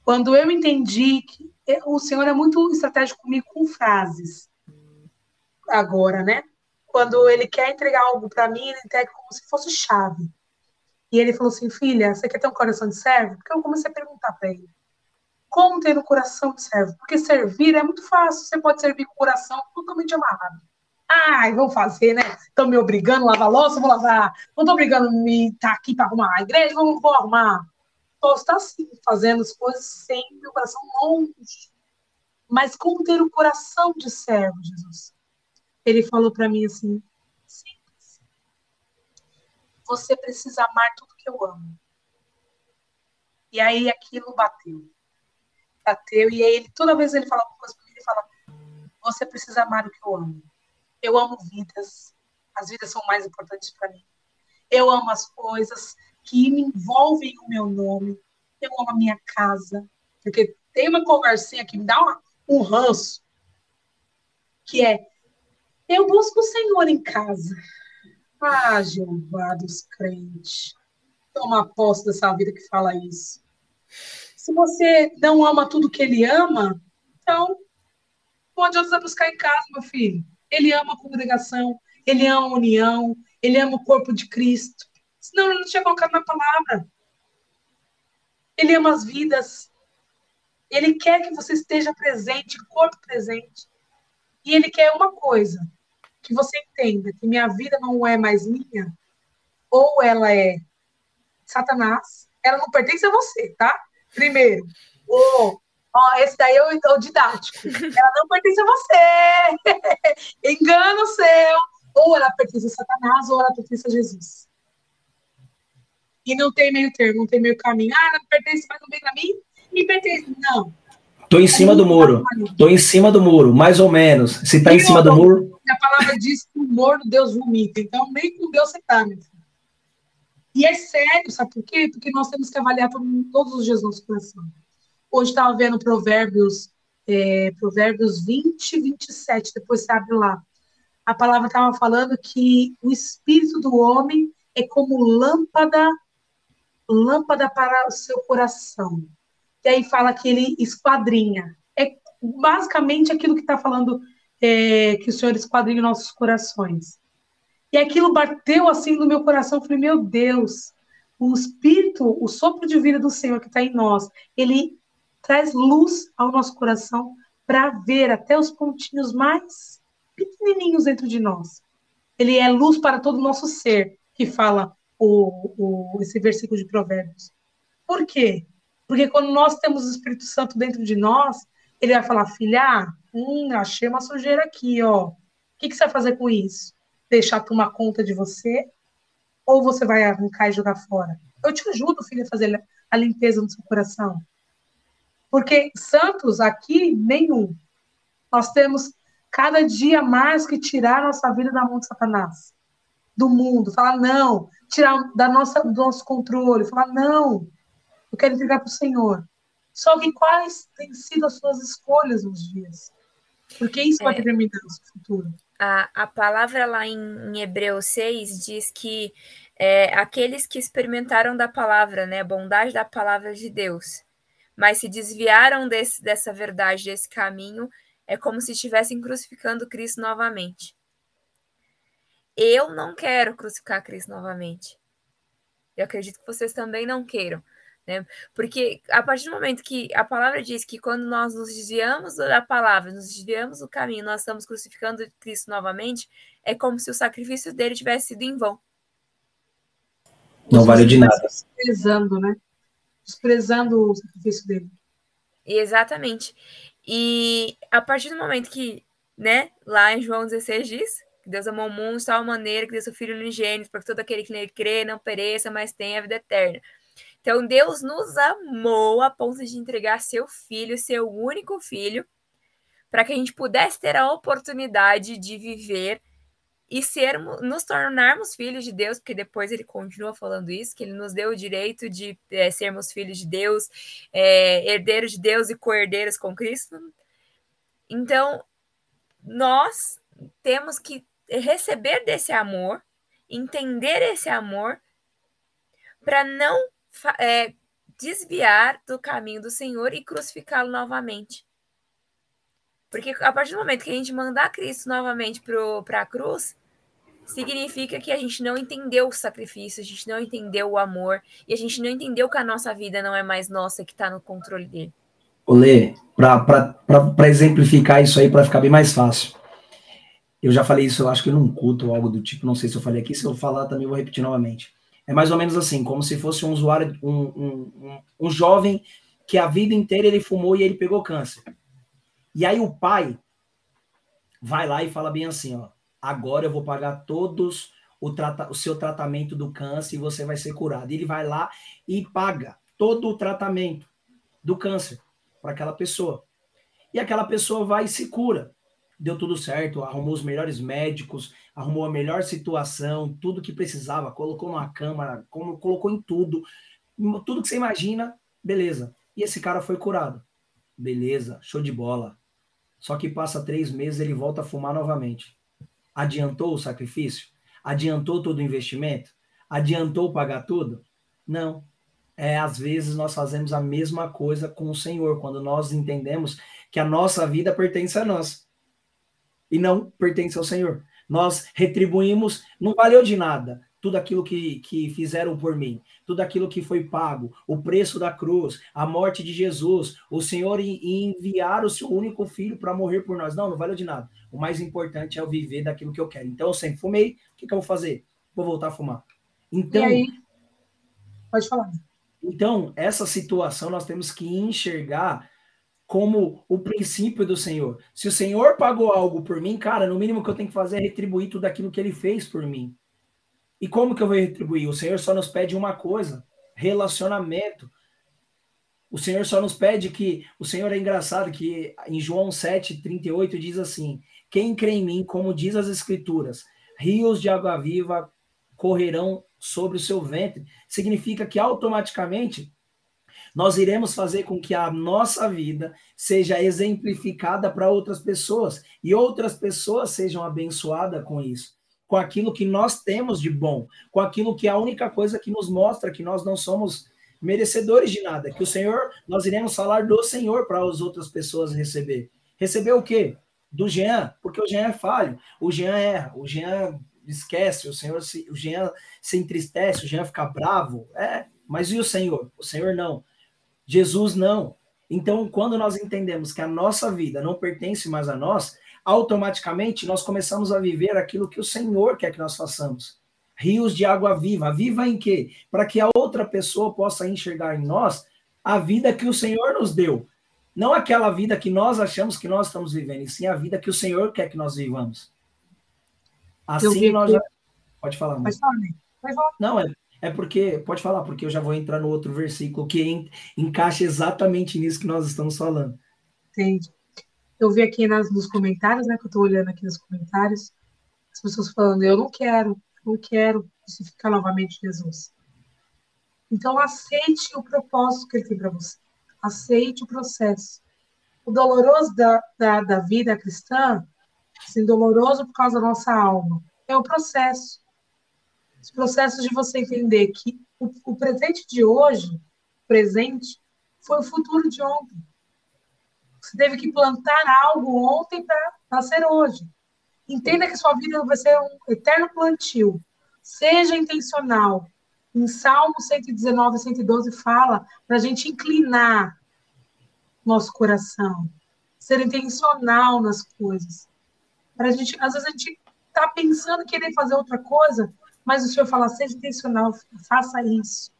Quando eu entendi que o Senhor é muito estratégico comigo com frases. Agora, né? Quando ele quer entregar algo para mim, ele entrega como se fosse chave. E ele falou assim: Filha, você quer ter um coração de servo? Porque eu comecei a perguntar para ele: Como ter um coração de servo? Porque servir é muito fácil. Você pode servir com o coração totalmente amarrado. Ai, vou fazer, né? Estão me obrigando a lavar louça, vou lavar. Não estou obrigando a me estar tá aqui para arrumar a igreja, vou, vou arrumar. Posso estar assim, fazendo as coisas sem meu coração longe. Mas como ter o um coração de servo, Jesus? Ele falou para mim assim. Você precisa amar tudo que eu amo. E aí aquilo bateu. Bateu, e aí ele, toda vez ele fala alguma coisa para mim, ele fala: Você precisa amar o que eu amo. Eu amo vidas. As vidas são mais importantes para mim. Eu amo as coisas que me envolvem o meu nome. Eu amo a minha casa. Porque tem uma conversinha que me dá uma, um ranço, que é eu busco o Senhor em casa. Ah, Jeová dos crentes. Toma posse dessa vida que fala isso. Se você não ama tudo que ele ama, então não adianta buscar em casa, meu filho. Ele ama a congregação, ele ama a união, ele ama o corpo de Cristo. Senão ele não tinha colocado na palavra. Ele ama as vidas. Ele quer que você esteja presente, corpo presente. E ele quer uma coisa: que você entenda que minha vida não é mais minha, ou ela é Satanás, ela não pertence a você, tá? Primeiro. Ou, ó, esse daí é o, o didático. Ela não pertence a você. Engano seu. Ou ela pertence a Satanás, ou ela pertence a Jesus. E não tem meio termo, não tem meio caminho. Ah, ela pertence, mas não vem pra mim? Me pertence. Não.
Tô em cima do muro. Tô em cima do muro, mais ou menos. Se tá em cima do muro.
A palavra diz que o humor do Deus vomita. Então, nem com Deus você tá, meu filho. E é sério, sabe por quê? Porque nós temos que avaliar todos os dias nosso coração. Hoje estava vendo Provérbios, é, Provérbios 20, 27, depois você abre lá. A palavra estava falando que o espírito do homem é como lâmpada, lâmpada para o seu coração e aí fala que ele esquadrinha. É basicamente aquilo que está falando é, que o Senhor esquadrinha nossos corações. E aquilo bateu assim no meu coração, eu falei, meu Deus, o Espírito, o sopro de vida do Senhor que está em nós, ele traz luz ao nosso coração para ver até os pontinhos mais pequenininhos dentro de nós. Ele é luz para todo o nosso ser, que fala o, o, esse versículo de Provérbios. Por quê? Porque quando nós temos o Espírito Santo dentro de nós, ele vai falar, filha, hum, achei uma sujeira aqui, ó. O que, que você vai fazer com isso? Deixar tomar conta de você? Ou você vai arrancar e jogar fora? Eu te ajudo, filha, a fazer a limpeza no seu coração. Porque santos aqui, nenhum. Nós temos cada dia mais que tirar nossa vida da mão de Satanás, do mundo. Falar não, tirar da nossa, do nosso controle. Falar não, eu quero entregar para o Senhor. Só que quais têm sido as suas escolhas nos dias? Porque isso é, vai determinar o seu futuro.
A, a palavra lá em, em Hebreus 6 diz que é, aqueles que experimentaram da palavra, né, a bondade da palavra de Deus, mas se desviaram desse, dessa verdade, desse caminho, é como se estivessem crucificando Cristo novamente. Eu não quero crucificar Cristo novamente. Eu acredito que vocês também não queiram. Né? Porque a partir do momento que a palavra diz que quando nós nos desviamos da palavra, nos desviamos do caminho, nós estamos crucificando Cristo novamente, é como se o sacrifício dele tivesse sido em vão.
Não vale de nada.
Desprezando, né? Desprezando o sacrifício dele.
Exatamente. E a partir do momento que, né, lá em João 16 diz que Deus amou o mundo de tal maneira que deu seu Filho unigênito para que todo aquele que nele crê não pereça, mas tenha a vida eterna. Então, Deus nos amou a ponto de entregar seu filho, seu único filho, para que a gente pudesse ter a oportunidade de viver e sermos, nos tornarmos filhos de Deus, porque depois ele continua falando isso, que ele nos deu o direito de é, sermos filhos de Deus, é, herdeiros de Deus e co-herdeiros com Cristo. Então, nós temos que receber desse amor, entender esse amor, para não é, desviar do caminho do Senhor e crucificá-lo novamente. Porque a partir do momento que a gente mandar Cristo novamente para a cruz, significa que a gente não entendeu o sacrifício, a gente não entendeu o amor, e a gente não entendeu que a nossa vida não é mais nossa, que está no controle dele.
Olê, para exemplificar isso aí, para ficar bem mais fácil. Eu já falei isso, eu acho que num culto ou algo do tipo, não sei se eu falei aqui, se eu falar também eu vou repetir novamente. É mais ou menos assim, como se fosse um usuário, um, um, um, um jovem que a vida inteira ele fumou e ele pegou câncer. E aí o pai vai lá e fala bem assim, ó, agora eu vou pagar todos o, trata, o seu tratamento do câncer e você vai ser curado. E ele vai lá e paga todo o tratamento do câncer para aquela pessoa. E aquela pessoa vai e se cura. Deu tudo certo, arrumou os melhores médicos, arrumou a melhor situação, tudo que precisava, colocou numa câmara, como colocou em tudo, tudo que você imagina, beleza. E esse cara foi curado. Beleza, show de bola. Só que passa três meses ele volta a fumar novamente. Adiantou o sacrifício? Adiantou todo o investimento? Adiantou pagar tudo? Não. É, às vezes nós fazemos a mesma coisa com o Senhor, quando nós entendemos que a nossa vida pertence a nós e não pertence ao Senhor. Nós retribuímos, não valeu de nada tudo aquilo que, que fizeram por mim, tudo aquilo que foi pago, o preço da cruz, a morte de Jesus, o Senhor enviar o seu único filho para morrer por nós. Não, não valeu de nada. O mais importante é eu viver daquilo que eu quero. Então, eu sempre fumei, o que, que eu vou fazer? Vou voltar a fumar. Então. E aí?
Pode falar.
Então, essa situação nós temos que enxergar como o princípio do Senhor. Se o Senhor pagou algo por mim, cara, no mínimo que eu tenho que fazer é retribuir tudo aquilo que ele fez por mim. E como que eu vou retribuir? O Senhor só nos pede uma coisa: relacionamento. O Senhor só nos pede que. O Senhor é engraçado que em João 7, 38 diz assim: Quem crê em mim, como diz as Escrituras, rios de água viva correrão sobre o seu ventre. Significa que automaticamente nós iremos fazer com que a nossa vida seja exemplificada para outras pessoas e outras pessoas sejam abençoadas com isso com aquilo que nós temos de bom, com aquilo que é a única coisa que nos mostra que nós não somos merecedores de nada, que o Senhor, nós iremos falar do Senhor para as outras pessoas receber. Receber o quê? Do Jean, porque o Jean é falho, o Jean erra, o Jean esquece, o Senhor se, o Jean se entristece, o Jean fica bravo, é, mas e o Senhor? O Senhor não. Jesus não. Então, quando nós entendemos que a nossa vida não pertence mais a nós, automaticamente nós começamos a viver aquilo que o Senhor quer que nós façamos. Rios de água viva. Viva em quê? Para que a outra pessoa possa enxergar em nós a vida que o Senhor nos deu. Não aquela vida que nós achamos que nós estamos vivendo, e sim a vida que o Senhor quer que nós vivamos. Assim nós já... Pode falar, falar. Não, é, é porque. Pode falar, porque eu já vou entrar no outro versículo que en, encaixa exatamente nisso que nós estamos falando.
Entendi eu vi aqui nas, nos comentários, né, que eu estou olhando aqui nos comentários, as pessoas falando, eu não quero, não quero crucificar novamente Jesus. Então, aceite o propósito que ele tem para você. Aceite o processo. O doloroso da, da, da vida cristã, assim, doloroso por causa da nossa alma, é o processo. Os processos de você entender que o, o presente de hoje, presente, foi o futuro de ontem. Você teve que plantar algo ontem para nascer hoje. Entenda que sua vida vai ser um eterno plantio. Seja intencional. Em Salmo 119, 112 fala para a gente inclinar nosso coração, ser intencional nas coisas. Para a gente, às vezes a gente está pensando em querer fazer outra coisa, mas o Senhor fala: seja intencional, faça isso.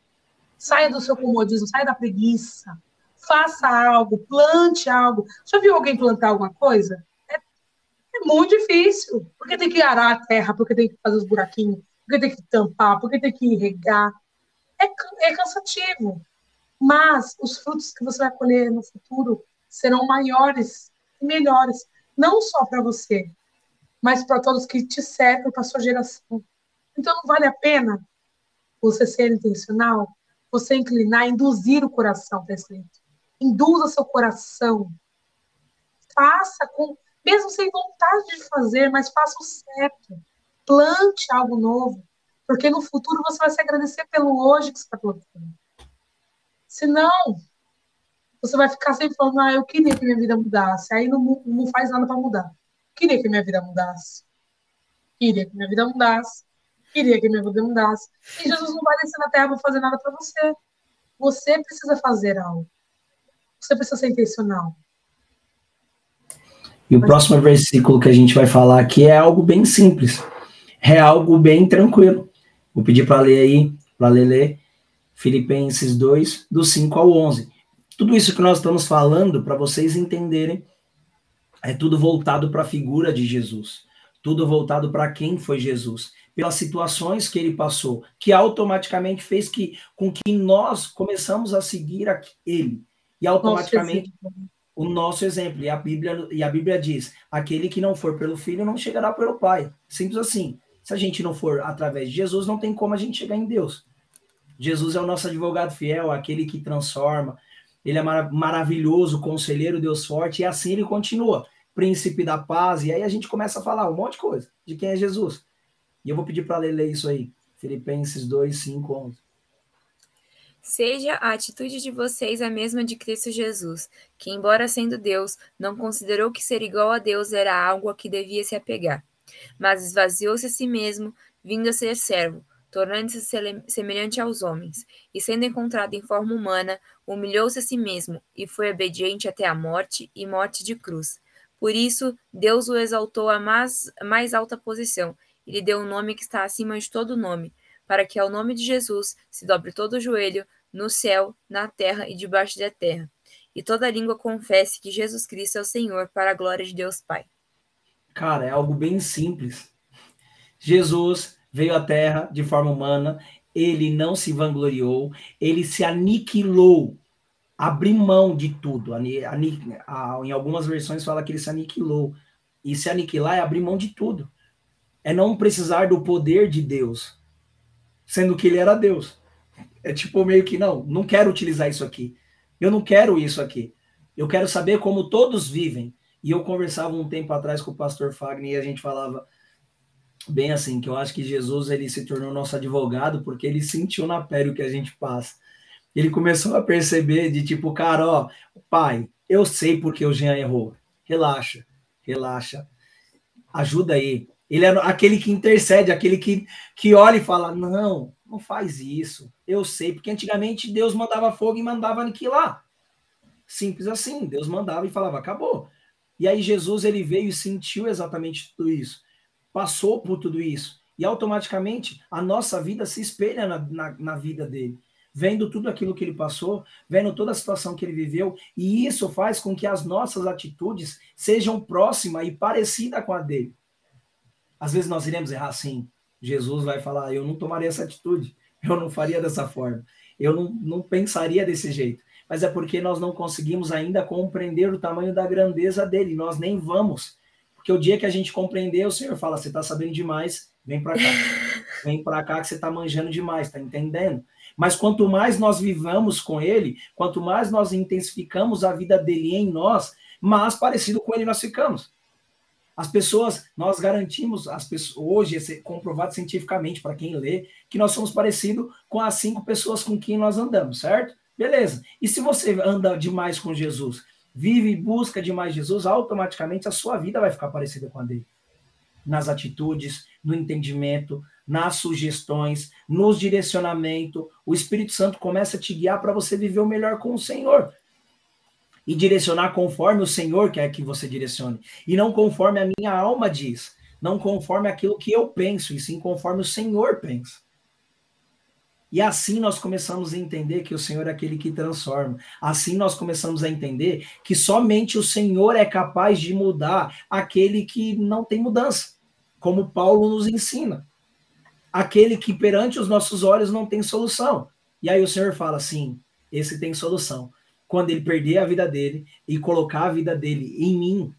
Saia do seu comodismo, saia da preguiça faça algo, plante algo. Já viu alguém plantar alguma coisa? É, é, muito difícil, porque tem que arar a terra, porque tem que fazer os buraquinhos, porque tem que tampar, porque tem que regar. É, é cansativo. Mas os frutos que você vai colher no futuro serão maiores, melhores, não só para você, mas para todos que te cercam, para sua geração. Então não vale a pena você ser intencional, você inclinar, induzir o coração, tá escrito. Induza seu coração. Faça com, mesmo sem vontade de fazer, mas faça o certo. Plante algo novo, porque no futuro você vai se agradecer pelo hoje que você está plantando. Senão, você vai ficar sempre falando, ah, eu queria que minha vida mudasse. Aí não, não faz nada para mudar. Queria que minha vida mudasse. Queria que minha vida mudasse. Queria que minha vida mudasse. E Jesus não vai descer na terra para fazer nada para você. Você precisa fazer algo. Você precisa ser intencional.
E o Mas... próximo versículo que a gente vai falar aqui é algo bem simples. É algo bem tranquilo. Vou pedir para ler aí, para ler, ler Filipenses 2, do 5 ao 11. Tudo isso que nós estamos falando, para vocês entenderem, é tudo voltado para a figura de Jesus. Tudo voltado para quem foi Jesus. Pelas situações que ele passou, que automaticamente fez que, com que nós começamos a seguir ele. E automaticamente o nosso exemplo. E a Bíblia, e a Bíblia diz: aquele que não for pelo filho não chegará pelo pai. Simples assim. Se a gente não for através de Jesus, não tem como a gente chegar em Deus. Jesus é o nosso advogado fiel, aquele que transforma. Ele é mar maravilhoso, conselheiro, Deus forte, e assim ele continua. Príncipe da paz, e aí a gente começa a falar um monte de coisa de quem é Jesus. E eu vou pedir para ler, isso aí. Filipenses 2, 5, 11.
Seja a atitude de vocês a mesma de Cristo Jesus, que, embora sendo Deus, não considerou que ser igual a Deus era algo a que devia se apegar, mas esvaziou-se a si mesmo, vindo a ser servo tornando-se semelhante aos homens, e sendo encontrado em forma humana, humilhou-se a si mesmo, e foi obediente até a morte e morte de cruz. Por isso, Deus o exaltou à mais, mais alta posição, e lhe deu um nome que está acima de todo nome, para que ao nome de Jesus se dobre todo o joelho, no céu, na terra e debaixo da terra, e toda língua confesse que Jesus Cristo é o Senhor, para a glória de Deus Pai.
Cara, é algo bem simples. Jesus veio à Terra de forma humana, ele não se vangloriou, ele se aniquilou, abriu mão de tudo. Em algumas versões fala que ele se aniquilou. E se aniquilar é abrir mão de tudo. É não precisar do poder de Deus, sendo que ele era Deus. É tipo meio que, não, não quero utilizar isso aqui. Eu não quero isso aqui. Eu quero saber como todos vivem. E eu conversava um tempo atrás com o pastor Fagner e a gente falava bem assim, que eu acho que Jesus ele se tornou nosso advogado porque ele sentiu na pele o que a gente passa. Ele começou a perceber de tipo, cara, ó, pai, eu sei porque o Jean errou. Relaxa, relaxa. Ajuda aí. Ele é aquele que intercede, aquele que, que olha e fala: não, não faz isso. Eu sei, porque antigamente Deus mandava fogo e mandava aniquilar. Simples assim. Deus mandava e falava: acabou. E aí Jesus ele veio e sentiu exatamente tudo isso passou por tudo isso. E automaticamente a nossa vida se espelha na, na, na, vida dele. Vendo tudo aquilo que ele passou, vendo toda a situação que ele viveu, e isso faz com que as nossas atitudes sejam próximas e parecidas com a dele. Às vezes nós iremos errar assim. Jesus vai falar: Eu não tomaria essa atitude, eu não faria dessa forma, eu não, não pensaria desse jeito. Mas é porque nós não conseguimos ainda compreender o tamanho da grandeza dele, nós nem vamos porque o dia que a gente compreender, o Senhor fala: você está sabendo demais, vem para cá. Vem para cá que você está manjando demais, está entendendo? Mas quanto mais nós vivamos com Ele, quanto mais nós intensificamos a vida dele em nós, mais parecido com Ele nós ficamos. As pessoas, nós garantimos, as pessoas, hoje é comprovado cientificamente para quem lê, que nós somos parecidos com as cinco pessoas com quem nós andamos, certo? Beleza. E se você anda demais com Jesus? vive e busca demais Jesus, automaticamente a sua vida vai ficar parecida com a dele. Nas atitudes, no entendimento, nas sugestões, nos direcionamento, o Espírito Santo começa a te guiar para você viver o melhor com o Senhor. E direcionar conforme o Senhor quer que você direcione. E não conforme a minha alma diz. Não conforme aquilo que eu penso, e sim conforme o Senhor pensa. E assim nós começamos a entender que o Senhor é aquele que transforma. Assim nós começamos a entender que somente o Senhor é capaz de mudar aquele que não tem mudança, como Paulo nos ensina. Aquele que perante os nossos olhos não tem solução. E aí o Senhor fala assim: esse tem solução. Quando ele perder a vida dele e colocar a vida dele em mim,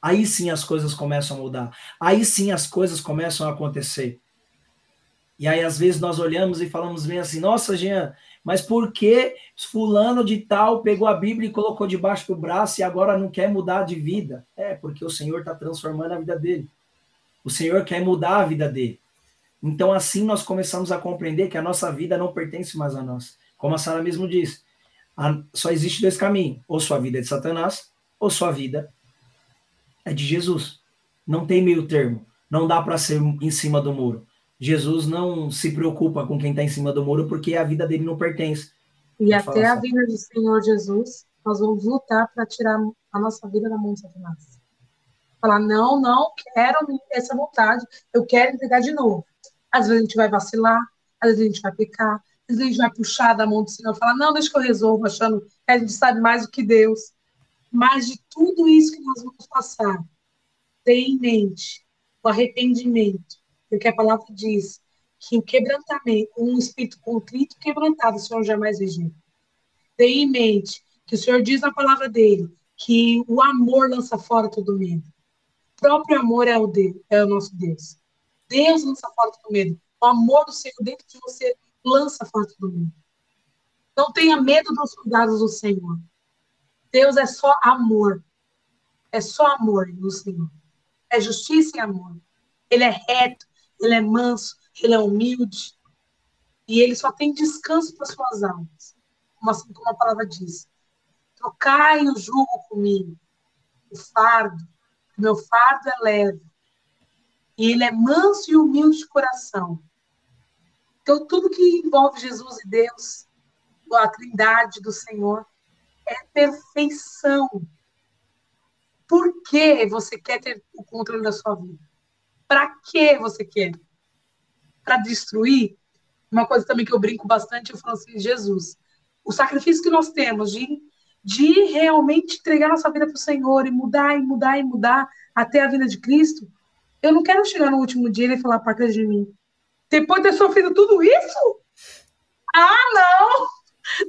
aí sim as coisas começam a mudar. Aí sim as coisas começam a acontecer. E aí, às vezes, nós olhamos e falamos bem assim: nossa, Jean, mas por que fulano de tal pegou a Bíblia e colocou debaixo do braço e agora não quer mudar de vida? É, porque o Senhor está transformando a vida dele. O Senhor quer mudar a vida dele. Então, assim, nós começamos a compreender que a nossa vida não pertence mais a nós. Como a Sara mesmo disse, só existe dois caminhos: ou sua vida é de Satanás, ou sua vida é de Jesus. Não tem meio termo. Não dá para ser em cima do muro. Jesus não se preocupa com quem está em cima do muro, porque a vida dele não pertence.
E até a vinda do Senhor Jesus, nós vamos lutar para tirar a nossa vida da mão de Satanás. Falar, não, não quero essa vontade, eu quero entregar de novo. Às vezes a gente vai vacilar, às vezes a gente vai pecar, gente vai puxar da mão do Senhor, falar, não, deixa que eu resolvo, achando que a gente sabe mais do que Deus. Mas de tudo isso que nós vamos passar, tenha em mente o arrependimento, porque a palavra diz que o quebrantamento, um espírito contrito quebrantado, o Senhor jamais rejeita. Tenha em mente que o Senhor diz na palavra dele que o amor lança fora todo medo. O próprio amor é o, Deus, é o nosso Deus. Deus lança fora todo medo. O amor do Senhor dentro de você lança fora todo medo. Não tenha medo dos cuidados do Senhor. Deus é só amor. É só amor no Senhor. É justiça e amor. Ele é reto, ele é manso, ele é humilde. E ele só tem descanso para suas almas. Como assim como a palavra diz. Trocai o jugo comigo, o fardo. Meu fardo é leve. E ele é manso e humilde de coração. Então, tudo que envolve Jesus e Deus, a trindade do Senhor, é perfeição. Por que você quer ter o controle da sua vida? Para que você quer? Para destruir? Uma coisa também que eu brinco bastante, eu falo assim, Jesus, o sacrifício que nós temos de, de realmente entregar nossa vida para o Senhor e mudar, e mudar, e mudar até a vida de Cristo, eu não quero chegar no último dia e falar para de mim. Depois de ter sofrido tudo isso? Ah, não!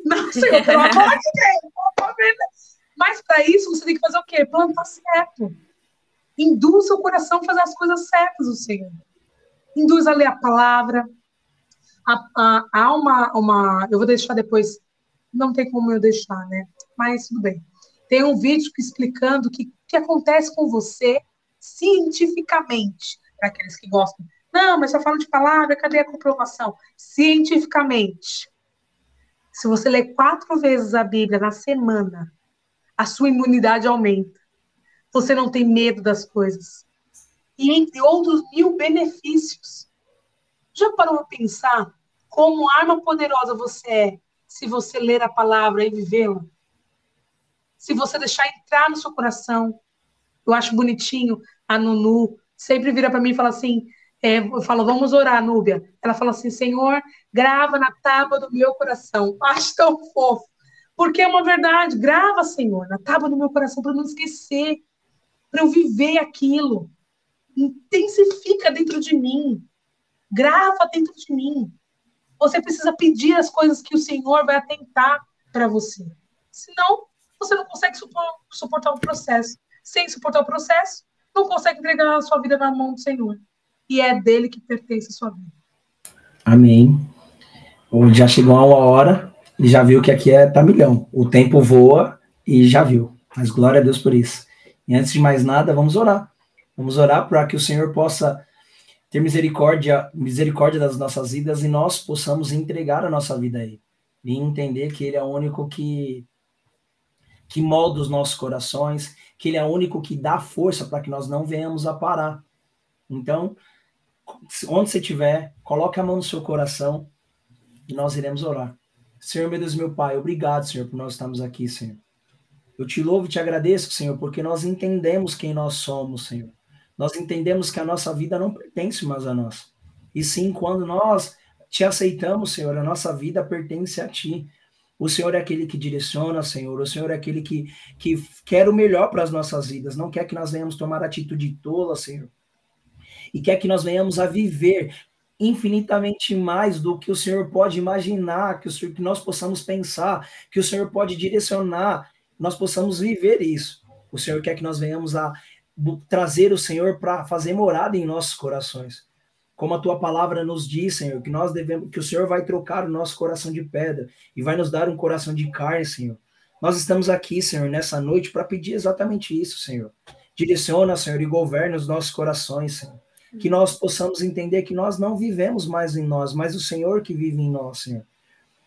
Não, Senhor, pelo amor de Deus! Mas para isso você tem que fazer o quê? Plantar certo. Induz seu coração a fazer as coisas certas do Senhor. Induz a ler a palavra. Há uma, uma. Eu vou deixar depois. Não tem como eu deixar, né? Mas tudo bem. Tem um vídeo explicando o que, que acontece com você cientificamente, para aqueles que gostam. Não, mas só falo de palavra, cadê a comprovação? Cientificamente. Se você ler quatro vezes a Bíblia na semana, a sua imunidade aumenta. Você não tem medo das coisas. E entre outros mil benefícios. Já parou para pensar como arma poderosa você é se você ler a palavra e vivê-la? Se você deixar entrar no seu coração. Eu acho bonitinho a Nunu sempre vira para mim e fala assim: é, eu falo, vamos orar, Núbia. Ela fala assim, Senhor, grava na tábua do meu coração. Acho tão fofo. Porque é uma verdade. Grava, Senhor, na tábua do meu coração, para não esquecer, para eu viver aquilo. Intensifica dentro de mim. Grava dentro de mim. Você precisa pedir as coisas que o Senhor vai atentar para você. Senão, você não consegue suportar o processo. Sem suportar o processo, não consegue entregar a sua vida na mão do Senhor e é dele que pertence a sua vida.
Amém. Já chegou a uma hora e já viu que aqui é tá milhão. O tempo voa e já viu. Mas glória a Deus por isso. E antes de mais nada, vamos orar. Vamos orar para que o Senhor possa ter misericórdia, misericórdia das nossas vidas e nós possamos entregar a nossa vida a Ele. E entender que Ele é o único que, que molda os nossos corações, que Ele é o único que dá força para que nós não venhamos a parar. Então, onde você estiver, coloque a mão no seu coração e nós iremos orar. Senhor, meu Deus, meu Pai, obrigado, Senhor, por nós estarmos aqui, Senhor. Eu te louvo e te agradeço, Senhor, porque nós entendemos quem nós somos, Senhor. Nós entendemos que a nossa vida não pertence mais a nós. E sim, quando nós te aceitamos, Senhor, a nossa vida pertence a ti. O Senhor é aquele que direciona, Senhor. O Senhor é aquele que, que quer o melhor para as nossas vidas. Não quer que nós venhamos tomar atitude tola, Senhor e quer que nós venhamos a viver infinitamente mais do que o Senhor pode imaginar, que, o Senhor, que nós possamos pensar, que o Senhor pode direcionar, nós possamos viver isso. O Senhor quer que nós venhamos a trazer o Senhor para fazer morada em nossos corações. Como a tua palavra nos diz, Senhor, que nós devemos, que o Senhor vai trocar o nosso coração de pedra e vai nos dar um coração de carne, Senhor. Nós estamos aqui, Senhor, nessa noite para pedir exatamente isso, Senhor. Direciona, Senhor, e governa os nossos corações, Senhor. Que nós possamos entender que nós não vivemos mais em nós, mas o Senhor que vive em nós, Senhor.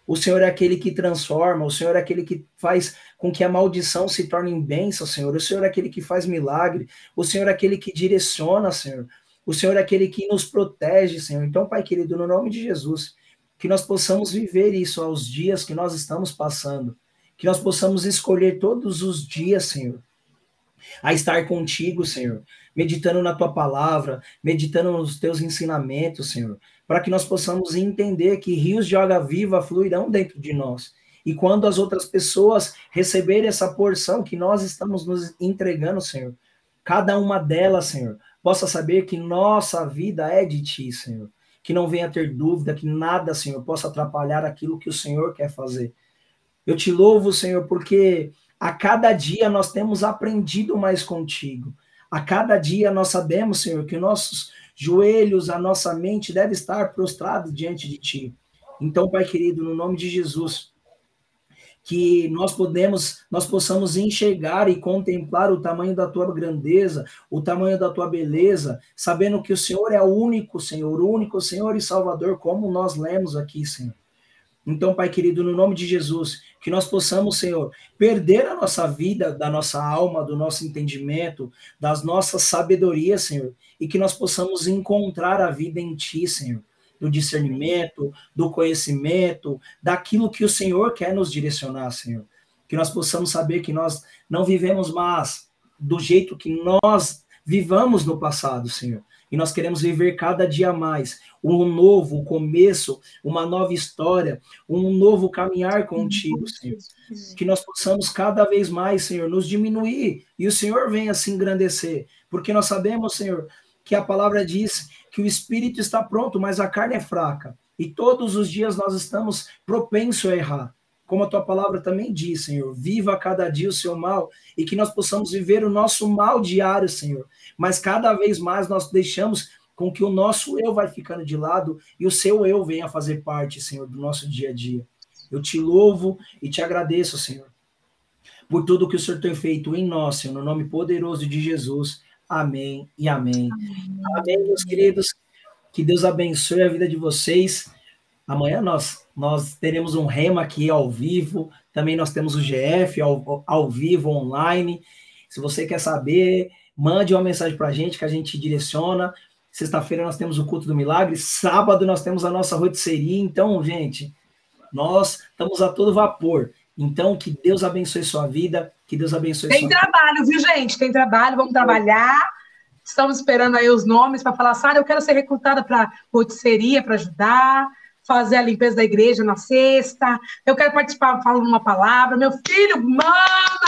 O Senhor é aquele que transforma, o Senhor é aquele que faz com que a maldição se torne em bênção, Senhor. O Senhor é aquele que faz milagre, o Senhor é aquele que direciona, Senhor. O Senhor é aquele que nos protege, Senhor. Então, Pai querido, no nome de Jesus, que nós possamos viver isso aos dias que nós estamos passando. Que nós possamos escolher todos os dias, Senhor, a estar contigo, Senhor, meditando na tua palavra, meditando nos teus ensinamentos, Senhor, para que nós possamos entender que rios de água viva fluirão dentro de nós. E quando as outras pessoas receberem essa porção que nós estamos nos entregando, Senhor, cada uma delas, Senhor, possa saber que nossa vida é de ti, Senhor. Que não venha ter dúvida, que nada, Senhor, possa atrapalhar aquilo que o Senhor quer fazer. Eu te louvo, Senhor, porque a cada dia nós temos aprendido mais contigo. A cada dia nós sabemos, Senhor, que nossos joelhos, a nossa mente deve estar prostrado diante de ti. Então, Pai querido, no nome de Jesus, que nós podemos, nós possamos enxergar e contemplar o tamanho da tua grandeza, o tamanho da tua beleza, sabendo que o Senhor é o único Senhor, o único Senhor e Salvador, como nós lemos aqui, Senhor. Então, Pai querido, no nome de Jesus, que nós possamos, Senhor, perder a nossa vida, da nossa alma, do nosso entendimento, das nossas sabedorias, Senhor, e que nós possamos encontrar a vida em Ti, Senhor do discernimento, do conhecimento, daquilo que o Senhor quer nos direcionar, Senhor. Que nós possamos saber que nós não vivemos mais do jeito que nós vivamos no passado, Senhor. E nós queremos viver cada dia mais um novo começo, uma nova história, um novo caminhar contigo, Senhor. Que nós possamos cada vez mais, Senhor, nos diminuir e o Senhor venha se engrandecer, porque nós sabemos, Senhor, que a palavra diz que o espírito está pronto, mas a carne é fraca. E todos os dias nós estamos propensos a errar. Como a tua palavra também diz, Senhor, viva cada dia o seu mal e que nós possamos viver o nosso mal diário, Senhor. Mas cada vez mais nós deixamos com que o nosso eu vai ficando de lado e o seu eu venha fazer parte, Senhor, do nosso dia a dia. Eu te louvo e te agradeço, Senhor, por tudo que o Senhor tem feito em nós, Senhor, no nome poderoso de Jesus. Amém e amém. Amém, amém meus queridos. Que Deus abençoe a vida de vocês. Amanhã nós, nós teremos um rema aqui ao vivo. Também nós temos o GF ao, ao vivo, online. Se você quer saber, mande uma mensagem para a gente que a gente direciona. Sexta-feira nós temos o culto do milagre. Sábado nós temos a nossa rotisserie. Então, gente, nós estamos a todo vapor. Então, que Deus abençoe sua vida, que Deus abençoe
Tem trabalho, vida. viu, gente? Tem trabalho, vamos trabalhar. Estamos esperando aí os nomes para falar, Sara, eu quero ser recrutada para rotisseria, para ajudar, fazer a limpeza da igreja na sexta. Eu quero participar falando uma palavra. Meu filho, manda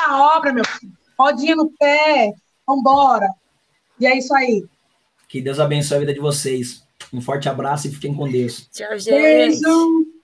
a obra, meu filho. Rodinha no pé, vambora. E é isso aí.
Que Deus abençoe a vida de vocês. Um forte abraço e fiquem com Deus.
Tchau, gente. Beijo.